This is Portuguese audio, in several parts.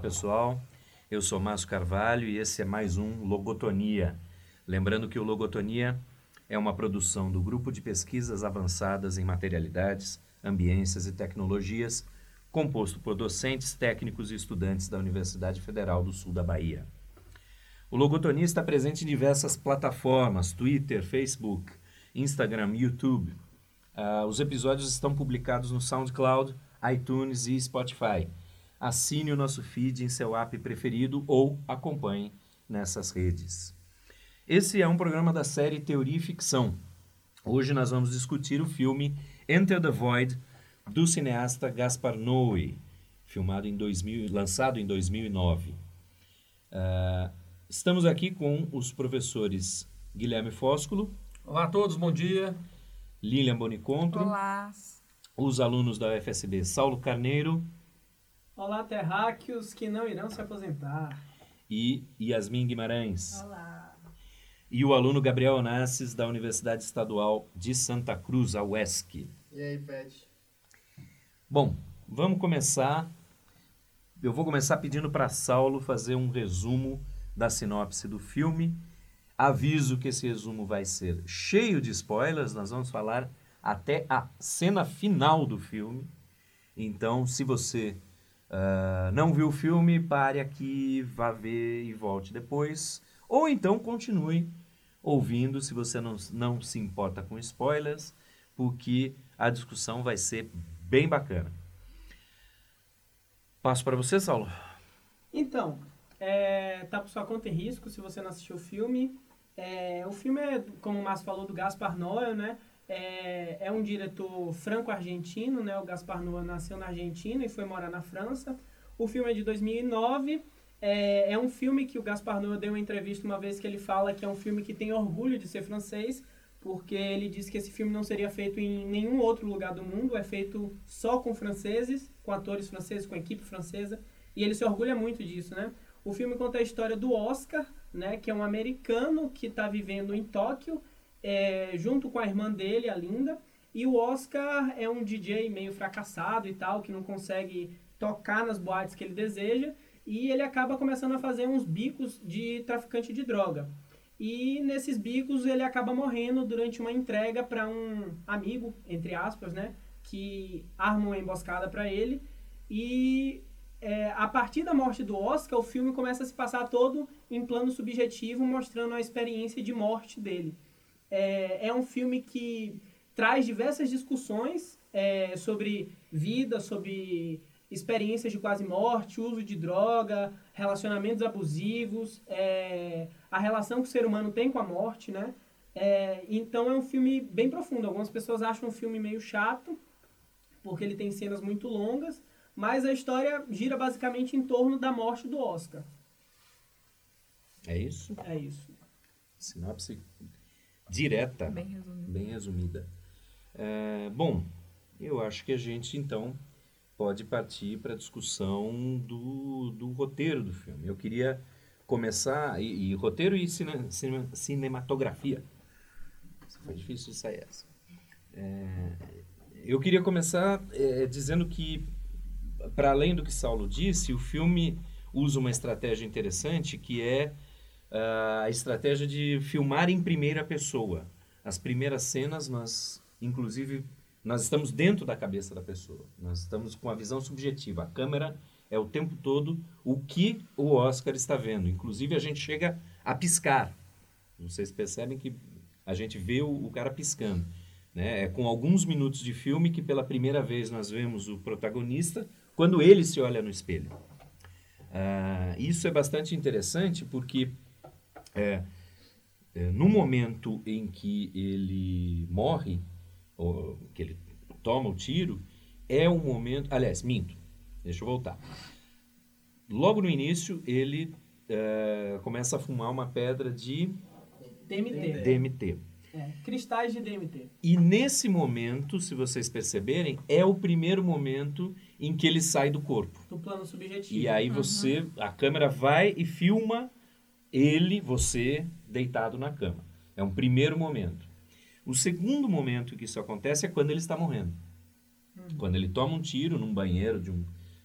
pessoal. Eu sou Márcio Carvalho e esse é mais um Logotonia. Lembrando que o Logotonia é uma produção do Grupo de Pesquisas Avançadas em Materialidades, Ambiências e Tecnologias, composto por docentes, técnicos e estudantes da Universidade Federal do Sul da Bahia. O Logotonia está presente em diversas plataformas: Twitter, Facebook, Instagram, YouTube. Uh, os episódios estão publicados no SoundCloud, iTunes e Spotify. Assine o nosso feed em seu app preferido ou acompanhe nessas redes. Esse é um programa da série Teoria e Ficção. Hoje nós vamos discutir o filme Enter the Void do cineasta Gaspar Noé, filmado em 2000, lançado em 2009. Uh, estamos aqui com os professores Guilherme Fósculo. Olá a todos, bom dia. Lilian Bonicontro. Olá. Os alunos da UFSB Saulo Carneiro. Olá, terráqueos que não irão se aposentar. E Yasmin Guimarães. Olá. E o aluno Gabriel Onassis, da Universidade Estadual de Santa Cruz, a UESC. E aí, Pet? Bom, vamos começar. Eu vou começar pedindo para Saulo fazer um resumo da sinopse do filme Aviso que esse resumo vai ser cheio de spoilers, nós vamos falar até a cena final do filme. Então, se você uh, não viu o filme, pare aqui, vá ver e volte depois. Ou então continue ouvindo, se você não, não se importa com spoilers, porque a discussão vai ser bem bacana. Passo para você, Saulo. Então, é, tá por sua conta e risco se você não assistiu o filme. É, o filme é, como o Márcio falou, do Gaspar Noé, né? É, é um diretor franco-argentino, né? O Gaspar Noé nasceu na Argentina e foi morar na França. O filme é de 2009. É, é um filme que o Gaspar Noé deu uma entrevista uma vez que ele fala que é um filme que tem orgulho de ser francês, porque ele disse que esse filme não seria feito em nenhum outro lugar do mundo, é feito só com franceses, com atores franceses, com equipe francesa, e ele se orgulha muito disso, né? O filme conta a história do Oscar, né, que é um americano que está vivendo em Tóquio, é, junto com a irmã dele, a Linda. E o Oscar é um DJ meio fracassado e tal, que não consegue tocar nas boates que ele deseja. E ele acaba começando a fazer uns bicos de traficante de droga. E nesses bicos ele acaba morrendo durante uma entrega para um amigo, entre aspas, né? Que arma uma emboscada para ele. E é, a partir da morte do Oscar, o filme começa a se passar todo em plano subjetivo, mostrando a experiência de morte dele. É, é um filme que traz diversas discussões é, sobre vida, sobre experiências de quase morte, uso de droga, relacionamentos abusivos, é, a relação que o ser humano tem com a morte, né? É, então é um filme bem profundo. Algumas pessoas acham um filme meio chato, porque ele tem cenas muito longas, mas a história gira basicamente em torno da morte do Oscar. É isso? É isso. Sinopse direta. Bem resumida. Bem resumida. É, bom, eu acho que a gente então pode partir para a discussão do, do roteiro do filme. Eu queria começar, e, e roteiro e cine, cine, cinematografia. Foi difícil sair essa. É, eu queria começar é, dizendo que para além do que Saulo disse, o filme usa uma estratégia interessante que é a estratégia de filmar em primeira pessoa. As primeiras cenas, nós, inclusive, nós estamos dentro da cabeça da pessoa. Nós estamos com a visão subjetiva. A câmera é o tempo todo o que o Oscar está vendo. Inclusive, a gente chega a piscar. Vocês percebem que a gente vê o, o cara piscando. Né? É com alguns minutos de filme que pela primeira vez nós vemos o protagonista quando ele se olha no espelho. Ah, isso é bastante interessante porque é, é, no momento em que ele morre, ou que ele toma o tiro, é um momento. Aliás, minto, deixa eu voltar. Logo no início, ele é, começa a fumar uma pedra de DMT. DMT. É, cristais de DMT. E nesse momento, se vocês perceberem, é o primeiro momento em que ele sai do corpo. Do plano subjetivo. E aí você, a câmera vai e filma ele, você, deitado na cama. É um primeiro momento. O segundo momento que isso acontece é quando ele está morrendo. Quando ele toma um tiro num banheiro de um,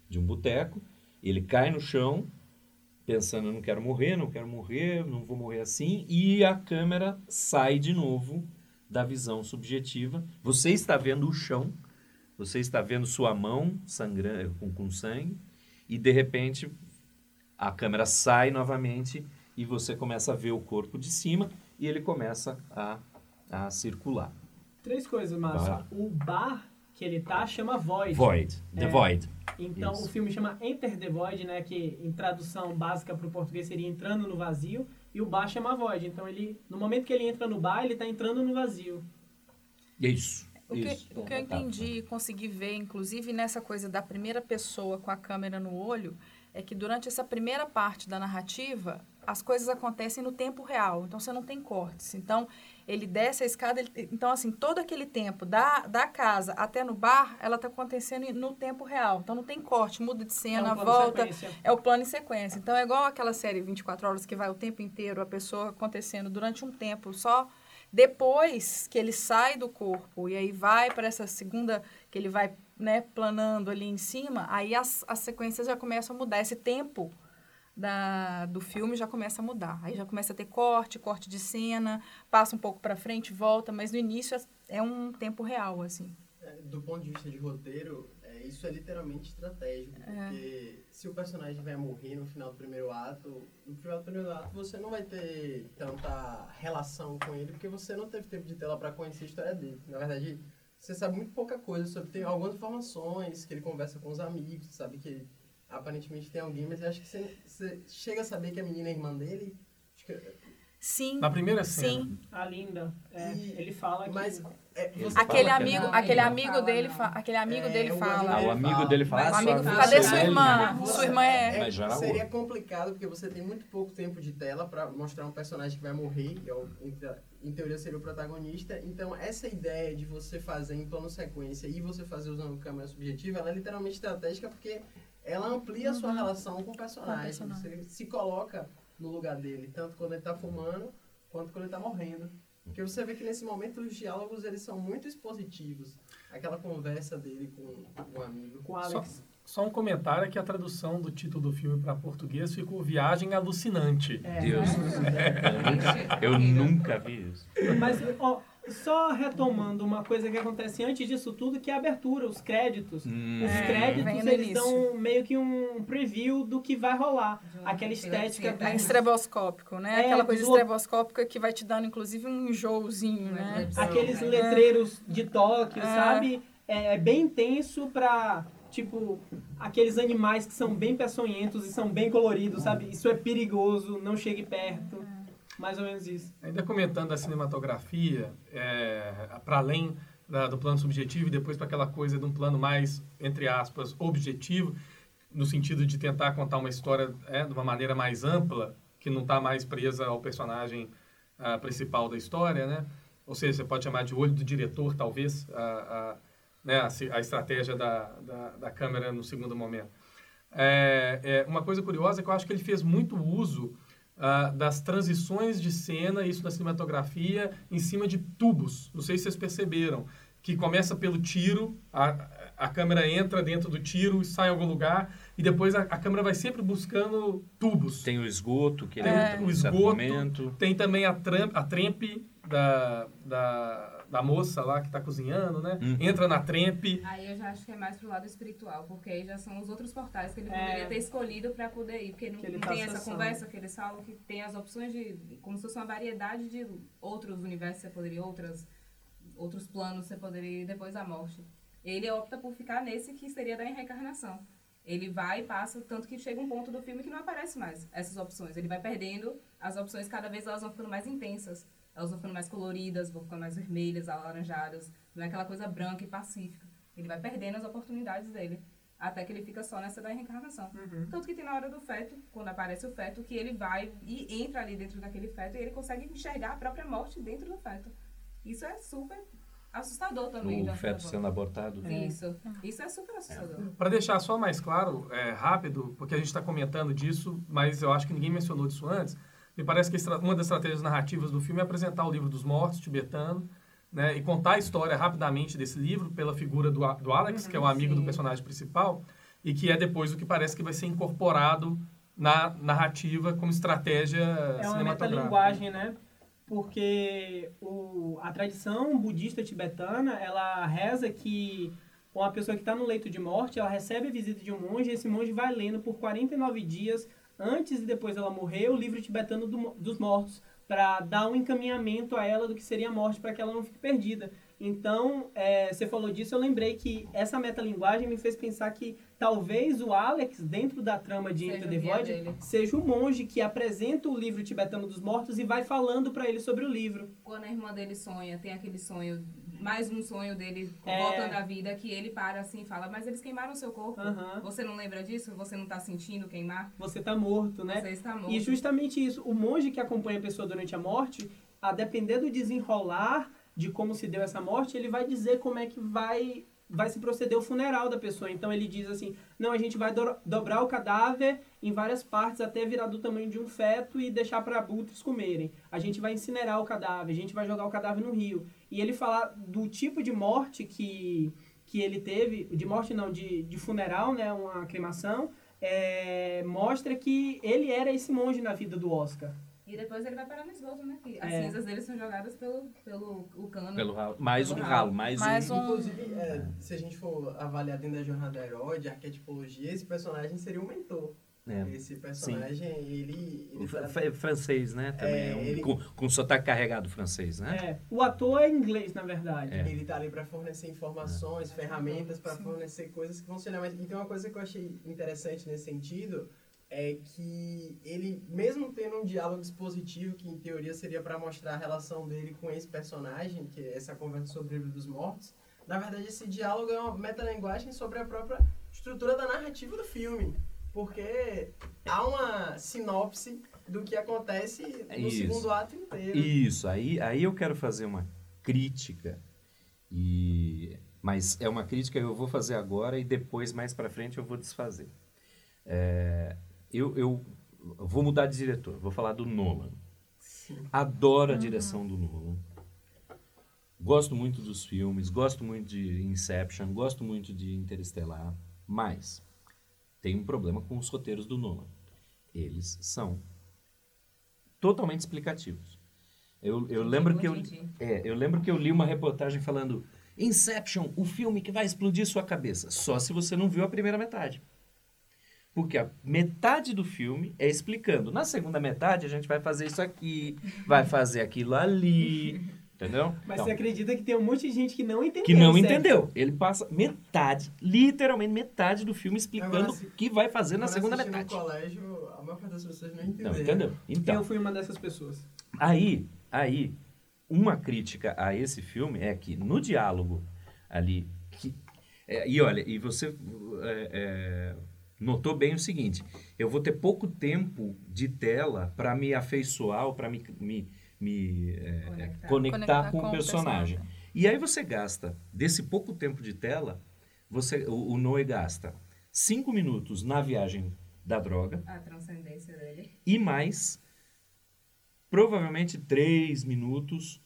de um boteco Ele cai no chão, pensando, não quero morrer, não quero morrer, não vou morrer assim, e a câmera sai de novo da visão subjetiva. Você está vendo o chão, você está vendo sua mão sangrando com, com sangue, e de repente a câmera sai novamente e você começa a ver o corpo de cima e ele começa a, a circular. Três coisas, Márcio. O bar que ele tá chama Void. Void. The É. Void. Então Isso. o filme chama Enter the Void, né? Que em tradução básica para o português seria entrando no vazio. E o bar chama Void. Então ele, no momento que ele entra no bar, ele tá entrando no vazio. Isso. O que, isso. o que eu Tá. entendi e consegui ver, inclusive nessa coisa da primeira pessoa com a câmera no olho, é que durante essa primeira parte da narrativa, as coisas acontecem no tempo real. Então, você não tem cortes. Então, ele desce a escada. ele- então, assim, todo aquele tempo, da, da casa até no bar, ela está acontecendo no tempo real. Então, não tem corte, muda de cena, É um volta. É o plano em sequência. Então, é igual aquela série 24 horas que vai o tempo inteiro, a pessoa acontecendo durante um tempo só. Depois que ele sai do corpo e aí vai para essa segunda, que ele vai né, planando ali em cima, aí as, as sequências já começam a mudar. Esse tempo da, do filme já começa a mudar. Aí já começa a ter corte, corte de cena, passa um pouco para frente, volta, mas no início é- é um tempo real, assim. É, Do ponto de vista de roteiro, é, isso é literalmente estratégico, porque se o personagem vai morrer no final do primeiro ato, no final do primeiro ato você não vai ter tanta relação com ele, porque você não teve tempo de tela para conhecer a história dele. Na verdade, você sabe muito pouca coisa sobre, tem algumas informações, que ele conversa com os amigos, sabe que ele aparentemente tem alguém, mas eu acho que você, você chega a saber que a menina é irmã dele, acho que, Sim. Na primeira cena. Sim. A Linda, é, E- ele fala mas que... é, Aquele fala que amigo, não, aquele amigo fala, dele, fa- aquele amigo É, dele fala. Ah, o amigo dele fala, Mas o amigo, sua cadê avó sua é irmã? Sua irmã é. Na seria complicado porque você tem muito pouco tempo de tela para mostrar um personagem que vai morrer, que é o, em teoria seria o protagonista. Então, essa ideia de você fazer em plano sequência e você fazer usando câmera subjetiva, ela é literalmente estratégica porque ela amplia a sua relação com o personagem. personagem. Você se coloca no lugar dele, tanto quando ele tá fumando quanto quando ele tá morrendo. Porque você vê que nesse momento os diálogos eles são muito expositivos. Aquela conversa dele com, com um amigo. Com o Alex. Só um comentário é que a tradução do título do filme para português ficou Viagem Alucinante. É, Deus né? céu. Eu nunca- Eu nunca vi isso. Mas, ó, só retomando uma coisa que acontece antes disso tudo, que é a abertura, os créditos. Hum. Os É, créditos, no eles dão meio que um preview do que vai rolar. Uma Aquela estética... filetinha. É estreboscópico, né? É, Aquela coisa deslo- estreboscópica que vai te dando, inclusive, um enjoozinho, né? Aqueles É. letreiros de Tóquio, É. sabe? É, é bem intenso pra, tipo, aqueles animais que são bem peçonhentos e são bem coloridos, sabe? Isso é perigoso, não chegue perto. Mais ou menos isso. Ainda comentando a cinematografia, para além da- do plano subjetivo e depois para aquela coisa de um plano mais, entre aspas, objetivo, no sentido de tentar contar uma história é, de uma maneira mais ampla, que não está mais presa ao personagem ah, principal da história, né? Ou seja, você pode chamar de olho do diretor, talvez, a, a, né, a estratégia da, da, da câmera no segundo momento. É, é, uma coisa curiosa é que eu acho que ele fez muito uso ah, das transições de cena, isso na cinematografia, em cima de tubos. Não sei se vocês perceberam. Que começa pelo tiro, a, a câmera entra dentro do tiro e sai em algum lugar, e depois a, a câmera vai sempre buscando tubos. Tem o esgoto, que ele É. entra O esgoto. momento. Tem também a, a trempe da, da, da moça lá que está cozinhando, né? Uhum. Entra na trempe. Aí eu já acho que é mais pro lado espiritual, porque aí já são os outros portais que ele É. poderia ter escolhido para poder ir. Porque não, não tá tem essa conversa que eles falam que tem as opções de. como se fosse uma variedade de outros universos que você poderia, outras, outros planos você poderia ir depois da morte. Ele opta por ficar nesse que seria da reencarnação. Ele vai e passa, tanto que chega um ponto do filme que não aparece mais essas opções. Ele vai perdendo as opções, cada vez elas vão ficando mais intensas. Elas vão ficando mais coloridas, vão ficando mais vermelhas, alaranjadas. Não é aquela coisa branca e pacífica. Ele vai perdendo as oportunidades dele. Até que ele fica só nessa da reencarnação. Tanto que tem na hora do feto, quando aparece o feto, que ele vai e entra ali dentro daquele feto e ele consegue enxergar a própria morte dentro do feto. Isso é super assustador também. O uma feto sendo abortado. forma. Isso. Isso é super assustador. Para deixar só mais claro, é, rápido, porque a gente está comentando disso, mas eu acho que ninguém mencionou disso antes. Me parece que uma das estratégias narrativas do filme é apresentar o livro dos mortos tibetano, né, e contar a história rapidamente desse livro pela figura do, do Alex, que é o amigo do sim. personagem principal. e que é depois o que parece que vai ser incorporado na narrativa como estratégia É uma metalinguagem, né? Porque o, a tradição budista tibetana, ela reza que uma pessoa que está no leito de morte, ela recebe a visita de um monge e esse monge vai lendo por 49 dias, antes e depois dela morrer, o livro tibetano do- dos mortos, para dar um encaminhamento a ela do que seria a morte, para que ela não fique perdida. Então, é, você falou disso, eu lembrei que essa metalinguagem me fez pensar que talvez o Alex, dentro da trama de Seja Into the Void, dele. seja o monge que apresenta o livro tibetano dos mortos e vai falando para ele sobre o livro. Quando a irmã dele sonha, tem aquele sonho, mais um sonho dele É. voltando à vida, que ele para assim e fala, mas eles queimaram seu corpo. Aham. Você não lembra disso? Você não tá sentindo queimar? Você tá morto, né? Você está morto. E justamente isso, o monge que acompanha a pessoa durante a morte, a depender do desenrolar de como se deu essa morte, ele vai dizer como é que vai vai se proceder o funeral da pessoa. Então ele diz assim: "Não, a gente vai do- dobrar o cadáver em várias partes até virar do tamanho de um feto e deixar para abutres comerem. A gente vai incinerar o cadáver, a gente vai jogar o cadáver no rio". E ele fala do tipo de morte que que ele teve, de morte não, de, de funeral, né, uma cremação, é, mostra que ele era esse monge na vida do Oscar. E depois ele vai parar no esgoto, né? Que as É. cinzas dele são jogadas pelo, pelo o cano. Pelo ralo. Mais um Pelo ralo, ralo. mais, Mais um. um- Inclusive, é, se a gente for avaliar dentro da jornada herói, de arquetipologia, esse personagem seria um mentor. É. Esse personagem, ele... ele tá- fra- francês, né? Também. É, é um- ele- com, com sotaque carregado francês, né? É, o ator é inglês, na verdade. É. Ele tá ali para fornecer informações, ferramentas, para fornecer coisas que vão ser mais. Então, uma coisa que eu achei interessante nesse sentido é que ele, mesmo tendo um diálogo expositivo, que em teoria seria para mostrar a relação dele com esse personagem, que é essa conversa sobre o livro dos mortos, na verdade esse diálogo é uma metalinguagem sobre a própria estrutura da narrativa do filme. Porque há uma sinopse do que acontece no Isso. segundo ato inteiro. Isso, aí, aí eu quero fazer uma crítica, e mas é uma crítica que eu vou fazer agora e depois, mais para frente, eu vou desfazer. É, eu, eu vou mudar de diretor, vou falar do Nolan. Adoro a direção do Nolan. Gosto muito dos filmes, gosto muito de Inception, gosto muito de Interestelar, mas tem um problema com os roteiros do Nolan. Eles são totalmente explicativos. Eu, eu lembro que eu, é, eu lembro que eu li uma reportagem falando Inception, o filme que vai explodir sua cabeça. Só se você não viu a primeira metade. Porque a metade do filme é explicando. Na segunda metade, a gente vai fazer isso aqui, vai fazer aquilo ali. Entendeu? Mas Então, você acredita que tem um monte de gente que não entendeu. que não certo? entendeu. Ele passa metade, literalmente metade do filme explicando o que vai fazer na segunda metade. no colégio, a maior parte das pessoas não Não, entenderam. entendeu? Então, Eu fui uma dessas pessoas. Aí, aí, uma crítica a esse filme é que no diálogo ali, que, é, e olha, e você é, é, notou bem o seguinte, eu vou ter pouco tempo de tela para me afeiçoar, para me, me, me, é, Conectar. conectar, com, o personagem. E aí você gasta, desse pouco tempo de tela, você, o, o Noé gasta cinco minutos na viagem da droga, A transcendência dele. e mais provavelmente três minutos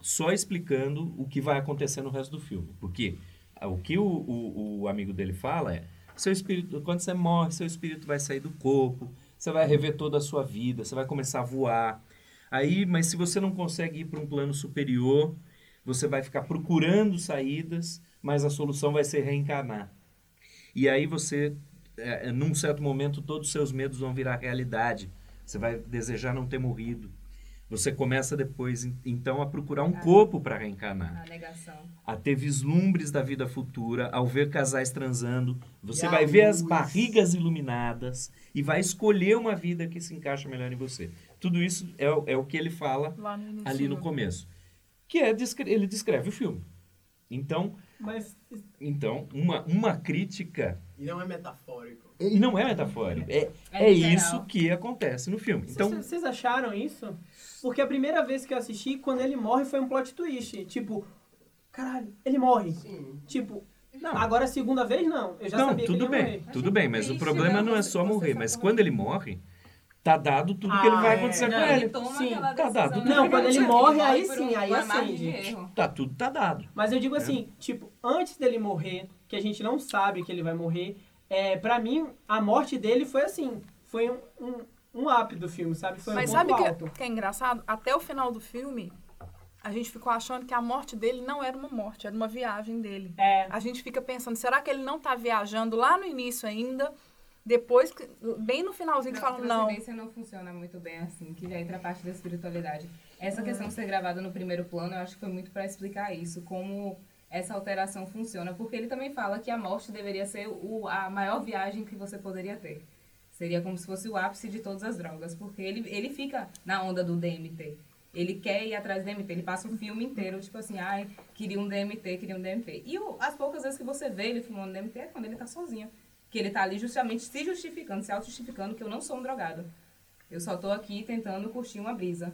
só explicando o que vai acontecer no resto do filme. Porque ah, o que o, o, o amigo dele fala é: seu espírito, quando você morre, seu espírito vai sair do corpo, você vai rever toda a sua vida, você vai começar a voar. Aí, mas se você não consegue ir para um plano superior, você vai ficar procurando saídas, mas a solução vai ser reencarnar. E aí você, é, num certo momento, todos os seus medos vão virar realidade. Você vai desejar não ter morrido. Você começa depois, en- então, a procurar um Ah. corpo para reencarnar. A negação. A ter vislumbres da vida futura, ao ver casais transando. Você vai ver as luz. barrigas iluminadas e vai escolher uma vida que se encaixa melhor em você. Tudo isso é, o- é o que ele fala Lá no início. ali no começo. Que é, descre- ele descreve o filme. Então, Mas então uma, uma crítica E não é metafórico. e não é metafórico. É, É é isso que acontece no filme. Então, vocês, acharam isso? Porque a primeira vez que eu assisti, quando ele morre, foi um plot twist. Tipo, caralho, ele morre. Sim. Tipo, não, agora a segunda vez não. Eu já não sabia tudo que ele bem, morrer. tudo bem, mas o triste, problema né? não é só morrer, mas quando é. ele morre, tá dado tudo que ele Ah, vai é. acontecer Não, com ele ele. toma Sim, tá dado. Não, quando ele morre, aí sim, aí erro. Tá tudo tá dado. Mas eu digo É. assim, tipo, antes dele morrer, que a gente não sabe que ele vai morrer, é, pra mim, a morte dele foi assim, foi um, um, um ápice do filme, sabe? Foi Mas um sabe que, que é engraçado? Até o final do filme, a gente ficou achando que a morte dele não era uma morte, era uma viagem dele. É, A gente fica pensando, será que ele não tá viajando lá no início ainda? Depois, que- bem no finalzinho, que fala, não. Transcendência não funciona muito bem assim, que já entra a parte da espiritualidade. Essa questão de ser gravada no primeiro plano, eu acho que foi muito para explicar isso, como essa alteração funciona, porque ele também fala que a morte deveria ser o, a maior viagem que você poderia ter. Seria como se fosse o ápice de todas as drogas, porque ele, ele fica na onda do DMT. Ele quer ir atrás do DMT, ele passa o filme inteiro, tipo assim, ai, queria um DMT, queria um DMT. E o- as poucas vezes que você vê ele fumando DMT é quando ele tá sozinho. Que ele tá ali justamente se justificando, se auto-justificando que eu não sou um drogado. Eu só tô aqui tentando curtir uma brisa.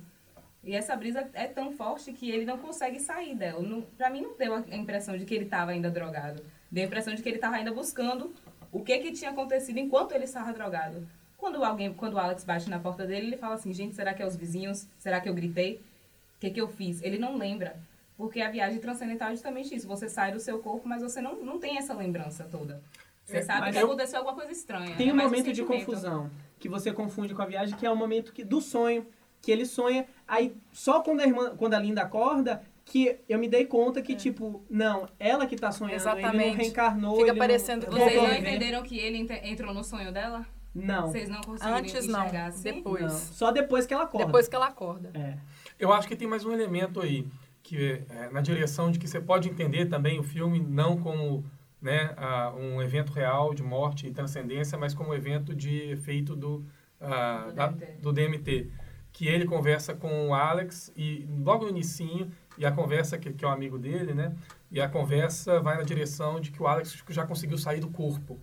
E essa brisa é tão forte que ele não consegue sair dela. Não, pra mim não deu a impressão de que ele estava ainda drogado. Deu a impressão de que ele estava ainda buscando o que que tinha acontecido enquanto ele estava drogado. Quando alguém, quando o Alex bate na porta dele, ele fala assim: "Gente, será que é os vizinhos? Será que eu gritei? O que que eu fiz?" Ele não lembra. Porque a viagem transcendental é justamente isso. Você sai do seu corpo, mas você não, não tem essa lembrança toda. Você É, sabe que eu- aconteceu alguma coisa estranha. Tem é um momento de confusão que você confunde com a viagem, que é o momento que, do sonho, que ele sonha. Aí só quando a, irmã, quando a Linda acorda, que eu me dei conta que, tipo, não, ela que tá sonhando, ele não Exatamente. reencarnou. Fica ele não- parecendo que Vocês não viver. entenderam que ele entrou no sonho dela? Não, Vocês não conseguiram Antes não, assim? depois. não. Só depois que ela acorda. Depois que ela acorda. É. Eu acho que tem mais um elemento aí, que é na direção de que você pode entender também o filme não como né, ah, um evento real de morte e transcendência, mas como evento de efeito do, ah, Do da- DMT. do DMT. Que ele conversa com o Alex e logo no inicinho, e a conversa, que, que é um amigo dele, né? E a conversa vai na direção de que o Alex já conseguiu sair do corpo.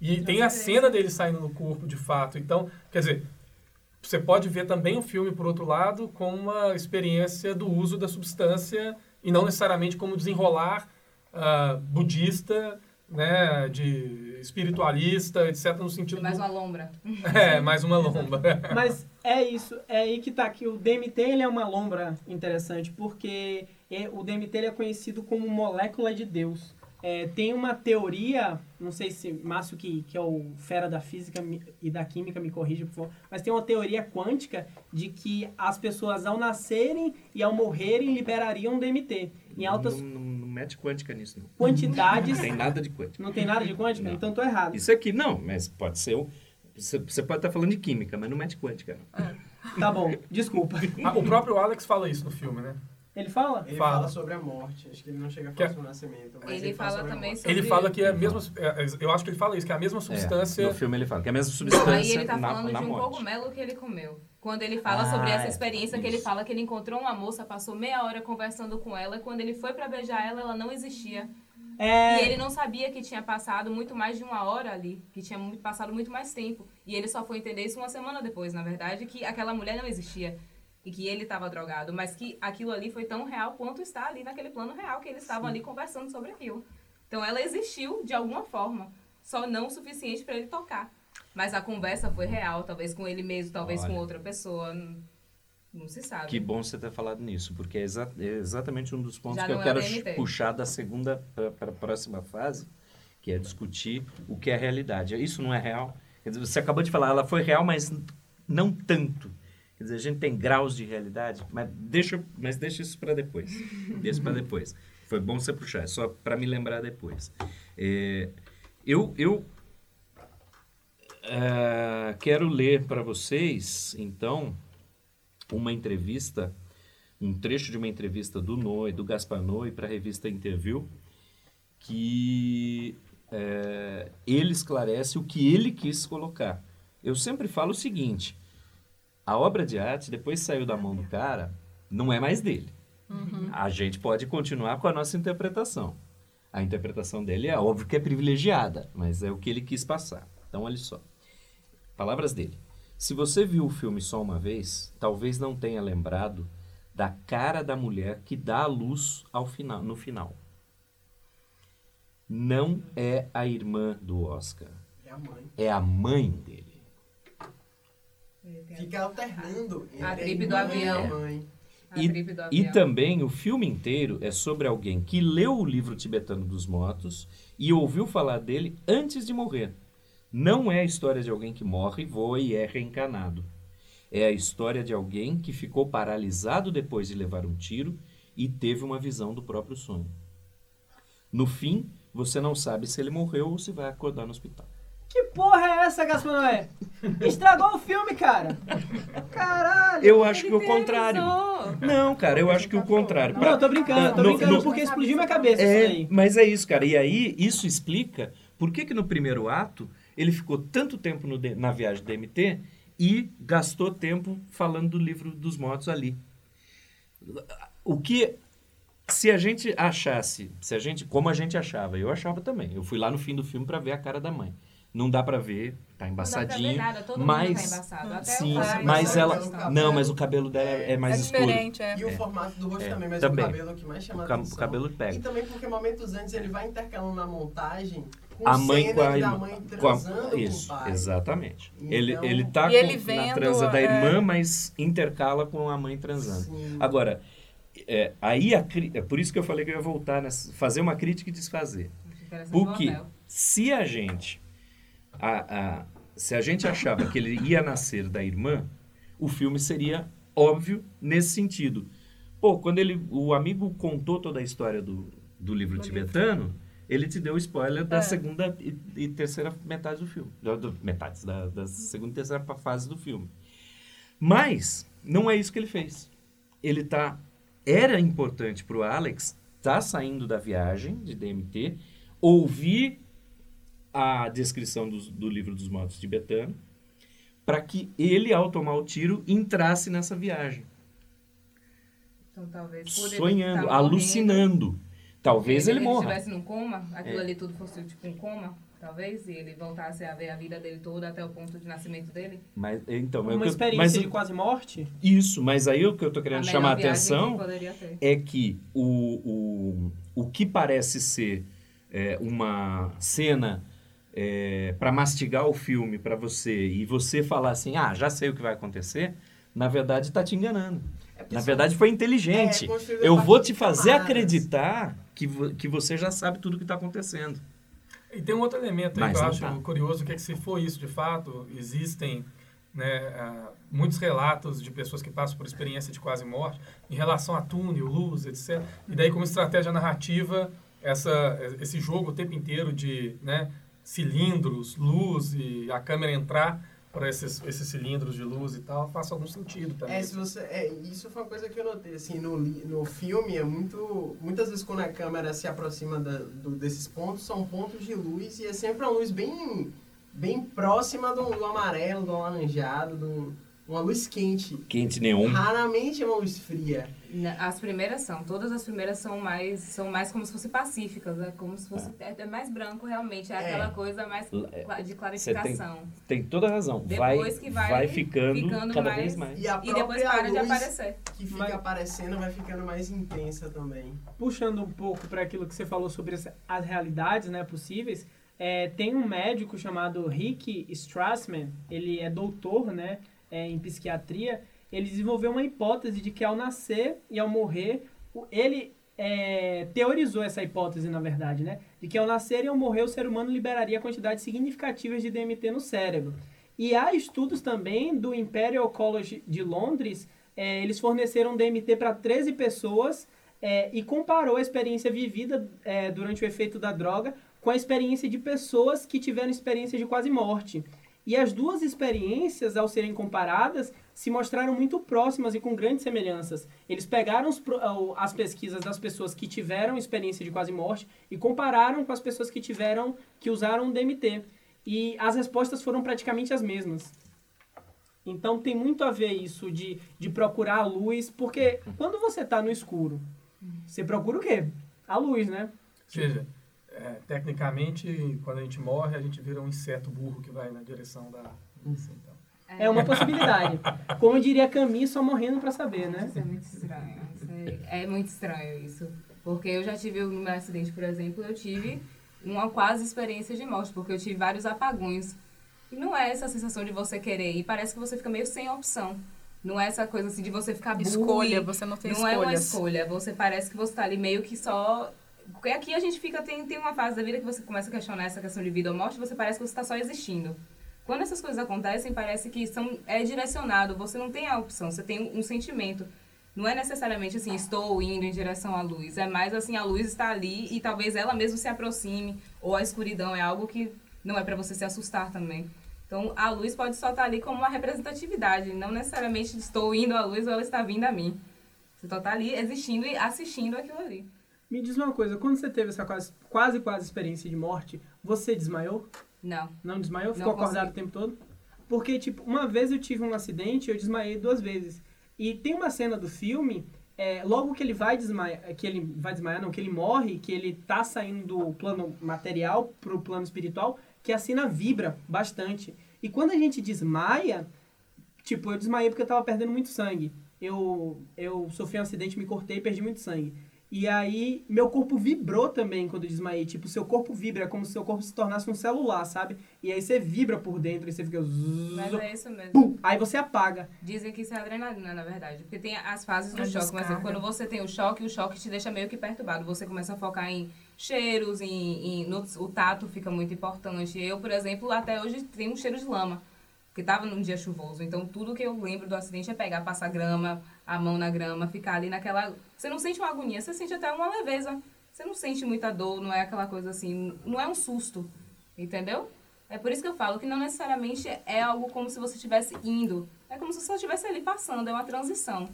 E tem a cena dele saindo do corpo, de fato. Então, quer dizer, você pode ver também o filme, por outro lado, como uma experiência do uso da substância e não necessariamente como desenrolar ah, budista, né, de espiritualista, etc., no sentido Mais do... uma lombra. É, mais uma lomba. Mas é isso, é aí que tá que o DMT ele é uma lombra interessante, porque é- o DMT ele é conhecido como molécula de Deus. É, tem uma teoria, não sei se Márcio, que, que é o fera da física e da química, me corrija, por favor, mas tem uma teoria quântica de que as pessoas ao nascerem e ao morrerem liberariam DMT em altas não mete quântica nisso, não. quantidades. Não tem nada de quântica. Não tem nada de quântica? Não. Então tô errado. Isso aqui não, mas pode ser. Você, você pode estar falando de química, mas não mete quântica. Não. Tá bom, desculpa. Ah, o próprio Alex fala isso no filme, né? Ele fala? Ele Fala. fala. sobre a morte. Acho que ele não chega a Que é- falar sobre o nascimento. Mas Ele fala sobre a também sobre- Ele fala que é a mesma... é, Eu acho que ele fala isso, que é a mesma É, substância... no filme ele fala que é a mesma substância Aí ele tá na, falando na de um morte. cogumelo que ele comeu. Quando ele fala Ah, sobre essa é. experiência, que ele fala que ele encontrou uma moça, passou meia hora conversando com ela, e quando ele foi pra beijar ela, ela não existia. É. E ele não sabia que tinha passado muito mais de uma hora ali, que tinha passado muito mais tempo. E ele só foi entender isso uma semana depois, na verdade, que aquela mulher não existia. E que ele estava drogado, mas que aquilo ali foi tão real quanto está ali naquele plano real, que eles estavam ali conversando sobre aquilo. Então ela existiu de alguma forma, só não o suficiente para ele tocar. Mas a conversa foi real, talvez com ele mesmo, talvez com Olha. outra pessoa. Não, não se sabe. Que bom você ter falado nisso, porque é, exa- é exatamente um dos pontos Já que eu é quero puxar da segunda para a próxima fase, que é discutir o que é realidade. Isso não é real? Você acabou de falar, ela foi real, mas não tanto. Quer dizer, a gente tem graus de realidade, mas deixa, mas deixa isso para depois. Deixa para depois. Foi bom você puxar, é só para me lembrar depois. É, eu eu ah, quero ler para vocês, então, uma entrevista, um trecho de uma entrevista do Noi, do Gaspar Noi, para a revista Interview, que é, ele esclarece o que ele quis colocar. Eu sempre falo o seguinte: a obra de arte, depois que saiu da mão do cara, não é mais dele. A gente pode continuar com a nossa interpretação. A interpretação dele é óbvio que é privilegiada, mas é o que ele quis passar. Então, olha só. Palavras dele. Se você viu o filme só uma vez, talvez não tenha lembrado da cara da mulher que dá a luz ao final, no final. Não é a irmã do Oscar, É a mãe. é a mãe dele. Fica alternando entre A a gripe do e avião. a mãe. E, gripe do e avião. também o filme inteiro é sobre alguém que leu o livro tibetano dos mortos e ouviu falar dele antes de morrer. Não é a história de alguém que morre, voa e é reencarnado. É a história de alguém que ficou paralisado depois de levar um tiro e teve uma visão do próprio sonho. No fim, você não sabe se ele morreu ou se vai acordar no hospital. Que porra é essa, Gaspar Noé? Estragou o filme, cara. Caralho. Eu acho que o contrário. Não, cara, eu acho que o contrário. Não, eu tô brincando, tô No- brincando no- porque explodiu minha cabeça É, isso aí. mas é isso, cara. E aí, isso explica por que, que no primeiro ato ele ficou tanto tempo no na viagem do DMT e gastou tempo falando do livro dos mortos ali. O que. Se a gente achasse, se a gente, como a gente achava, eu achava também. Eu fui lá no fim do filme pra ver a cara da mãe. Não dá pra ver, tá Não dá pra ver embaçadinho. nada, todo mundo mas tá embaçado. Até sim, o pai, mas ela, não, mas o cabelo dela é, É mais escuro. diferente, é. E o formato do rosto É, também, mas também. o cabelo que mais chama O ca- atenção. o cabelo pega. E também porque momentos antes ele vai intercalando na montagem com A mãe com a da irmã. mãe com a- transando com, isso, o pai. exatamente. Então- ele, ele tá E com- ele na vendo, transa da é. irmã, mas intercala com a mãe transando. Sim. Agora, é, aí a, cri- é por isso que eu falei que eu ia voltar, nessa, fazer uma crítica e desfazer. Porque se a gente a, a- se a gente achava que ele ia nascer da irmã, o filme seria óbvio nesse sentido. Pô, quando ele, o amigo contou toda a história do, do livro Do tibetano, ele te deu spoiler da É. segunda e, e terceira metade do filme. Da, do- metades, da, da segunda e terceira fase do filme. Mas, não é isso que ele fez. Ele tá... Era importante pro Alex tá saindo da viagem de DMT, ouvir a descrição dos- do, livro dos mortos tibetano, para que ele, ao tomar o tiro, entrasse nessa viagem, Então, talvez por ele sonhando, tá alucinando. Talvez ele, ele morra. estivesse num coma, aquilo É. ali tudo fosse tipo um coma, talvez, e ele voltasse a ver a vida dele toda até o ponto de nascimento dele. Mas, então, é Uma eu- experiência mas de quase morte. isso, mas aí o que eu estou querendo melhor chamar a atenção que é que o, o, o que parece ser é, uma cena para mastigar o filme para você e você falar assim, ah, já sei o que vai acontecer, na verdade está te enganando. É Na verdade foi inteligente. É, Eu vou te fazer camadas. acreditar que, vo- que você já sabe tudo o que está acontecendo. E tem um outro elemento aí que eu acho tá. curioso, que é que se for isso de fato, existem né, ah, muitos relatos de pessoas que passam por experiência de quase morte em relação a túnel, luz, etc. E daí como estratégia narrativa, essa, esse jogo o tempo inteiro de né, cilindros, luz e a câmera entrar para esses, esses cilindros de luz e tal, faz algum sentido também. É, se você, é, isso foi uma coisa que eu notei, assim, no, no filme é muito, muitas vezes quando a câmera se aproxima da- do- desses pontos, são pontos de luz e é sempre uma luz bem, bem próxima do, do amarelo, do alaranjado, do, uma luz quente. Quente neon. Raramente é uma luz fria. As primeiras são, todas as primeiras são mais, são mais como se fossem pacíficas, é como se fosse, é, é mais branco realmente, é, É. aquela coisa mais é, de Você tem, clarificação. tem toda a razão. Vai, Depois que vai vai ficando, ficando cada mais- vez mais. E a E depois própria para de luz aparecer. que fica Mas- aparecendo vai ficando mais intensa também. puxando um pouco para aquilo que você falou sobre as, as realidades né, possíveis, é, tem um médico chamado Rick Strassman, ele é doutor né, é, em psiquiatria, ele desenvolveu uma hipótese de que ao nascer e ao morrer, ele é, teorizou essa hipótese, na verdade, né, de que ao nascer e ao morrer o ser humano liberaria quantidades significativas de DMT no cérebro. E há estudos também do Imperial College de Londres, é, eles forneceram DMT para 13 pessoas é, e comparou a experiência vivida é, durante o efeito da droga com a experiência de pessoas que tiveram experiência de quase morte. E as duas experiências, ao serem comparadas, se mostraram muito próximas e com grandes semelhanças. Eles pegaram os as pesquisas das pessoas que tiveram experiência de quase morte e compararam com as pessoas que tiveram que usaram DMT. E as respostas foram praticamente as mesmas. Então tem muito a ver isso de, de procurar a luz, porque quando você está no escuro, você procura o quê? A luz, né? Ou seja, é, tecnicamente, quando a gente morre, a gente vira um inseto burro que vai na direção da luz. Então. É uma possibilidade. Como diria Camille, só morrendo pra saber, né? Isso é muito estranho. Isso é, é muito estranho isso. Porque eu já tive, no meu acidente, por exemplo, eu tive uma quase experiência de morte, porque eu tive vários apagões. E não é essa sensação de você querer ir, parece que você fica meio sem opção. Não é essa coisa assim de você ficar burro. Escolha, e- você não tem não é uma escolhas. escolha. Você parece que você tá ali meio que só. Porque aqui a gente fica. Tem, tem uma fase da vida que você começa a questionar essa questão de vida ou morte, você parece que você tá só existindo. Quando essas coisas acontecem, parece que são, é direcionado. Você não tem a opção, você tem um, um sentimento. Não é necessariamente assim, estou indo em direção à luz. É mais assim, a luz está ali e talvez ela mesma se aproxime. Ou a escuridão é algo que não é para você se assustar também. Então, a luz pode só estar ali como uma representatividade. Não necessariamente estou indo à luz ou ela está vindo a mim. Você só está ali existindo e assistindo aquilo ali. Me diz uma coisa, quando você teve essa quase, quase, quase experiência de morte, você desmaiou? Não. Não desmaiou? Ficou Não acordado o tempo todo? Porque, tipo, uma vez eu tive um acidente e eu desmaiei duas vezes. E tem uma cena do filme, é, logo que ele vai desmaiar, que ele vai desmaiar, não, que ele morre, que ele tá saindo do plano material pro plano espiritual, que a cena vibra bastante. E quando a gente desmaia, tipo, eu desmaiei porque eu tava perdendo muito sangue. Eu, eu sofri um acidente, me cortei e perdi muito sangue. E aí, meu corpo vibrou também quando eu desmaiei. Tipo, seu corpo vibra, é como se seu corpo se tornasse um celular, sabe? E aí você vibra por dentro e você fica... Mas zzz, é isso mesmo. pum, aí você apaga. Dizem que isso é adrenalina, na verdade. Porque tem as fases do A choque. Mas descarga. quando você tem o choque, o choque te deixa meio que perturbado. Você começa a focar em cheiros, em, em no- o tato fica muito importante. Eu, por exemplo, até hoje tenho um cheiro de lama. Porque tava num dia chuvoso. Então, tudo que eu lembro do acidente é pegar, passar grama, a mão na grama, ficar ali naquela... Você não sente uma agonia, você sente até uma leveza. Você não sente muita dor, não é aquela coisa assim... Não é um susto, entendeu? É por isso que eu falo que não necessariamente é algo como se você estivesse indo. É como se você estivesse ali passando, é uma transição.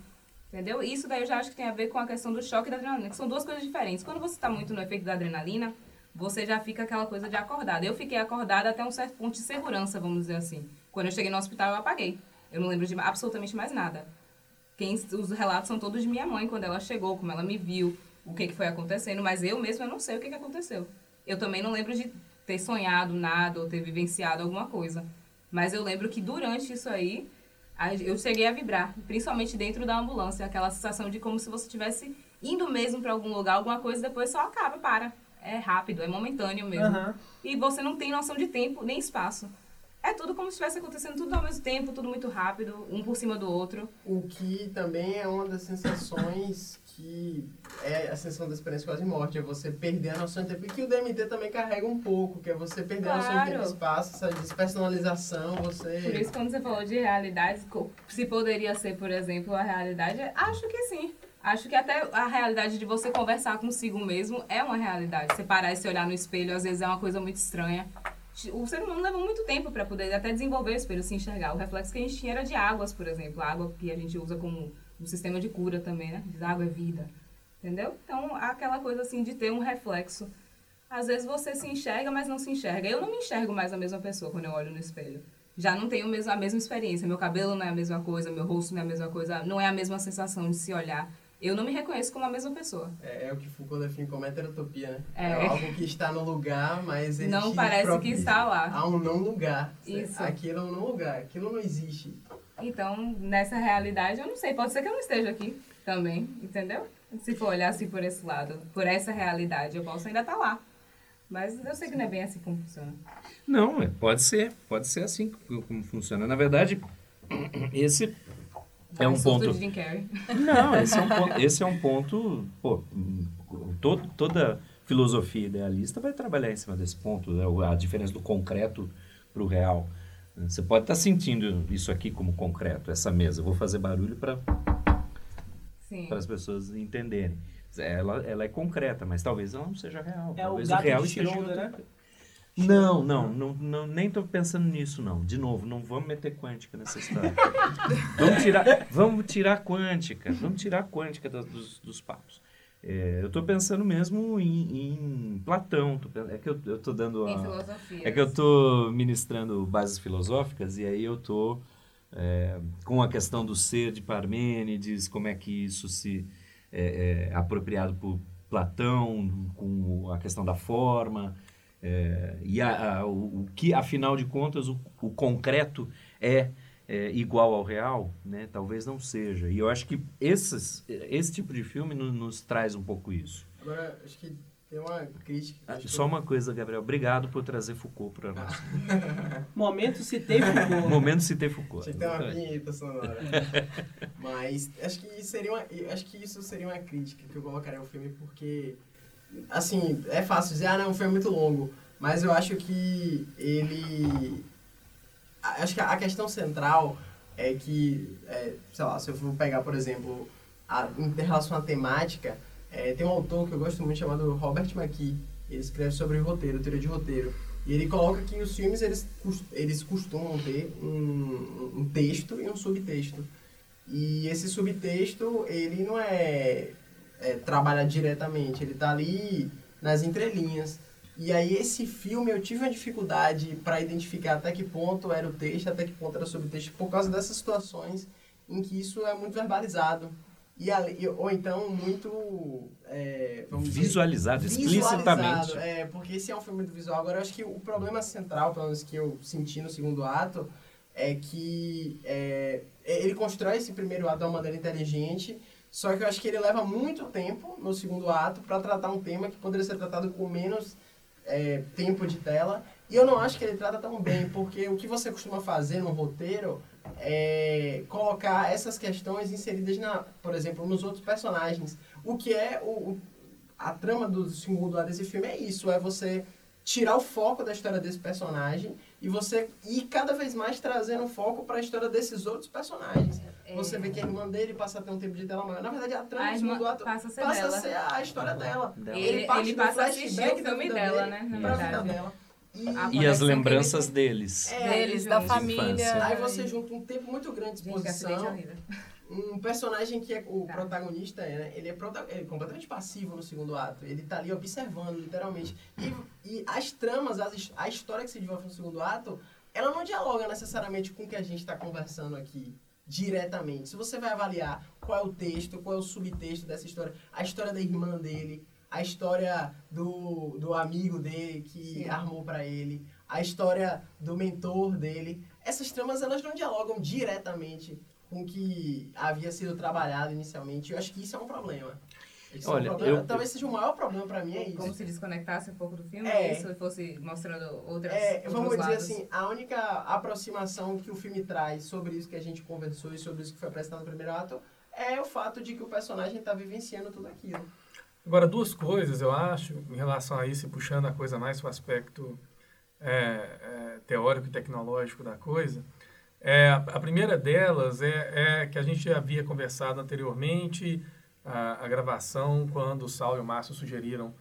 Entendeu? Isso daí eu já acho que tem a ver com a questão do choque da adrenalina, que são duas coisas diferentes. Quando você está muito no efeito da adrenalina, você já fica aquela coisa de acordada. Eu fiquei acordada até um certo ponto de segurança, vamos dizer assim. Quando eu cheguei no hospital, eu apaguei. Eu não lembro de absolutamente mais nada. Quem, os relatos são todos de minha mãe, quando ela chegou, como ela me viu, o que, que foi acontecendo, mas eu mesma eu não sei o que, que aconteceu. Eu também não lembro de ter sonhado nada ou ter vivenciado alguma coisa. Mas eu lembro que durante isso aí, eu cheguei a vibrar, principalmente dentro da ambulância, aquela sensação de como se você estivesse indo mesmo para algum lugar, alguma coisa, depois só acaba, para. É rápido, é momentâneo mesmo. Aham. E você não tem noção de tempo nem espaço. É tudo como se estivesse acontecendo tudo ao mesmo tempo, tudo muito rápido, um por cima do outro. O que também é uma das sensações que é a sensação da experiência quase morte, é você perder a noção de tempo. E que o DMT também carrega um pouco, que é você perder a noção de tempo e Claro. espaço, essa despersonalização, Por você... isso, quando você falou de realidades, co- se poderia ser, por exemplo, a realidade, acho que sim. Acho que até a realidade de você conversar consigo mesmo é uma realidade. Você parar e se olhar no espelho, às vezes é uma coisa muito estranha. O ser humano levou muito tempo para poder até desenvolver o espelho, se enxergar. O reflexo que a gente tinha era de águas, por exemplo. A água que a gente usa como um sistema de cura também, né? Diz, água é vida. Entendeu? Então, aquela coisa assim de ter um reflexo. Às vezes você se enxerga, mas não se enxerga. Eu não me enxergo mais a mesma pessoa quando eu olho no espelho. Já não tenho a mesma experiência. Meu cabelo não é a mesma coisa, meu rosto não é a mesma coisa, não é a mesma sensação de se olhar. Eu não me reconheço como a mesma pessoa. É, é o que Foucault define como heterotopia, né? É. algo que está no lugar, mas existe Não parece que está lá. Há um não lugar. Isso. Aquilo é um não lugar, aquilo não existe. Então, nessa realidade, eu não sei. Pode ser que eu não esteja aqui também, entendeu? Se for olhar assim por esse lado, por essa realidade, eu posso ainda estar lá. Mas eu sei que não é bem assim como funciona. Não, é, pode ser. Pode ser assim como como funciona. Na verdade, esse é um surto ponto. de Jim Carrey. Não, esse é um ponto. Esse é um ponto pô, todo, toda filosofia idealista vai trabalhar em cima desse ponto, né, o- a diferença do concreto para o real. Você pode estar sentindo isso aqui como concreto, essa mesa. Eu vou fazer barulho para Sim. as pessoas entenderem. Ela, ela é concreta, mas talvez ela não seja real. É o talvez gato real de Schrödinger, né? Não, não, não, não, nem estou pensando nisso, não. De novo, não vamos meter quântica nessa história. vamos, tirar, vamos tirar quântica, vamos tirar quântica dos, dos papos. É, eu estou pensando mesmo em, em Platão. é que eu estou dando a, é que eu estou ministrando bases filosóficas e aí eu estou com a questão do ser de Parmênides, como é que isso se é, é apropriado por Platão, com a questão da forma, é, e a, a- o, o que, afinal de contas, o, o concreto é, é, igual ao real, né? talvez não seja. E eu acho que esses, esse tipo de filme no- nos traz um pouco isso. Agora, acho que Tem uma crítica. Ah, só uma coisa, Gabriel. Obrigado por trazer Foucault para nós. Momento citei Foucault. Momento citei Foucault. Tinha que ter uma vinheta sonora. Mas acho que seria uma, acho que isso seria uma crítica que eu colocaria ao filme porque assim, é fácil dizer, ah, não, é muito longo, mas eu acho que ele acho que a questão central é que, é, sei lá, se eu for pegar, por exemplo, a, em relação à temática, é, tem um autor que eu gosto muito chamado Robert McKee, ele escreve sobre roteiro, teoria de roteiro, e ele coloca que os filmes, eles, eles costumam ter um, um texto e um subtexto. E esse subtexto, ele não é, é trabalha diretamente, ele está ali nas entrelinhas. E aí esse filme eu tive uma dificuldade para identificar até que ponto era o texto, até que ponto era o subtexto, por causa dessas situações em que isso é muito verbalizado. E, ali, ou então muito é, visualizado, dizer, explicitamente. Visualizado, é, porque esse é um filme muito visual. Agora, eu acho que o problema central, pelo menos que eu senti no segundo ato, é que é, ele constrói esse primeiro ato de uma maneira inteligente, só que eu acho que ele leva muito tempo no segundo ato para tratar um tema que poderia ser tratado com menos é, tempo de tela. E eu não acho que ele trata tão bem, porque o que você costuma fazer no roteiro é colocar essas questões inseridas, na, por exemplo, nos outros personagens. O que é o, a trama do segundo lado desse filme é isso, é você tirar o foco da história desse personagem e você ir cada vez mais trazendo foco para a história desses outros personagens. É. Você vê que a irmã dele passa a ter um tempo de tela maior. Na verdade, a trama do segundo ato passa a ser, passa a, ser a história dela. Ele, ele, ele passa a assistir o filme dela, né? Na verdade. Dela. E, e as lembranças deles. É, deles, da família. Aí você junta um tempo muito grande de exposição. Um personagem que é o tá. protagonista, né? ele, é prota ele é completamente passivo no segundo ato. Ele tá ali observando, literalmente. E, e as tramas, as, a história que se desenvolve no segundo ato, ela não dialoga necessariamente com o que a gente está conversando aqui diretamente. Se você vai avaliar qual é o texto, qual é o subtexto dessa história, a história da irmã dele, a história do, do amigo dele que Sim. armou para ele, a história do mentor dele. Essas tramas elas não dialogam diretamente com o que havia sido trabalhado inicialmente. Eu acho que isso é um problema. Isso Olha, é um problema. Eu, talvez seja o maior problema para mim é isso. Como se desconectasse um pouco do filme, é, isso, e fosse mostrando outras é, Vamos dizer lados. assim, a única aproximação que o filme traz sobre isso que a gente conversou e sobre isso que foi apresentado no primeiro ato é o fato de que o personagem está vivenciando tudo aquilo. Agora, duas coisas, eu acho, em relação a isso, puxando a coisa mais para o aspecto é, é, teórico e tecnológico da coisa. É, a primeira delas é, é, que a gente havia conversado anteriormente, a, a gravação, quando o Saulo e o Márcio sugeriram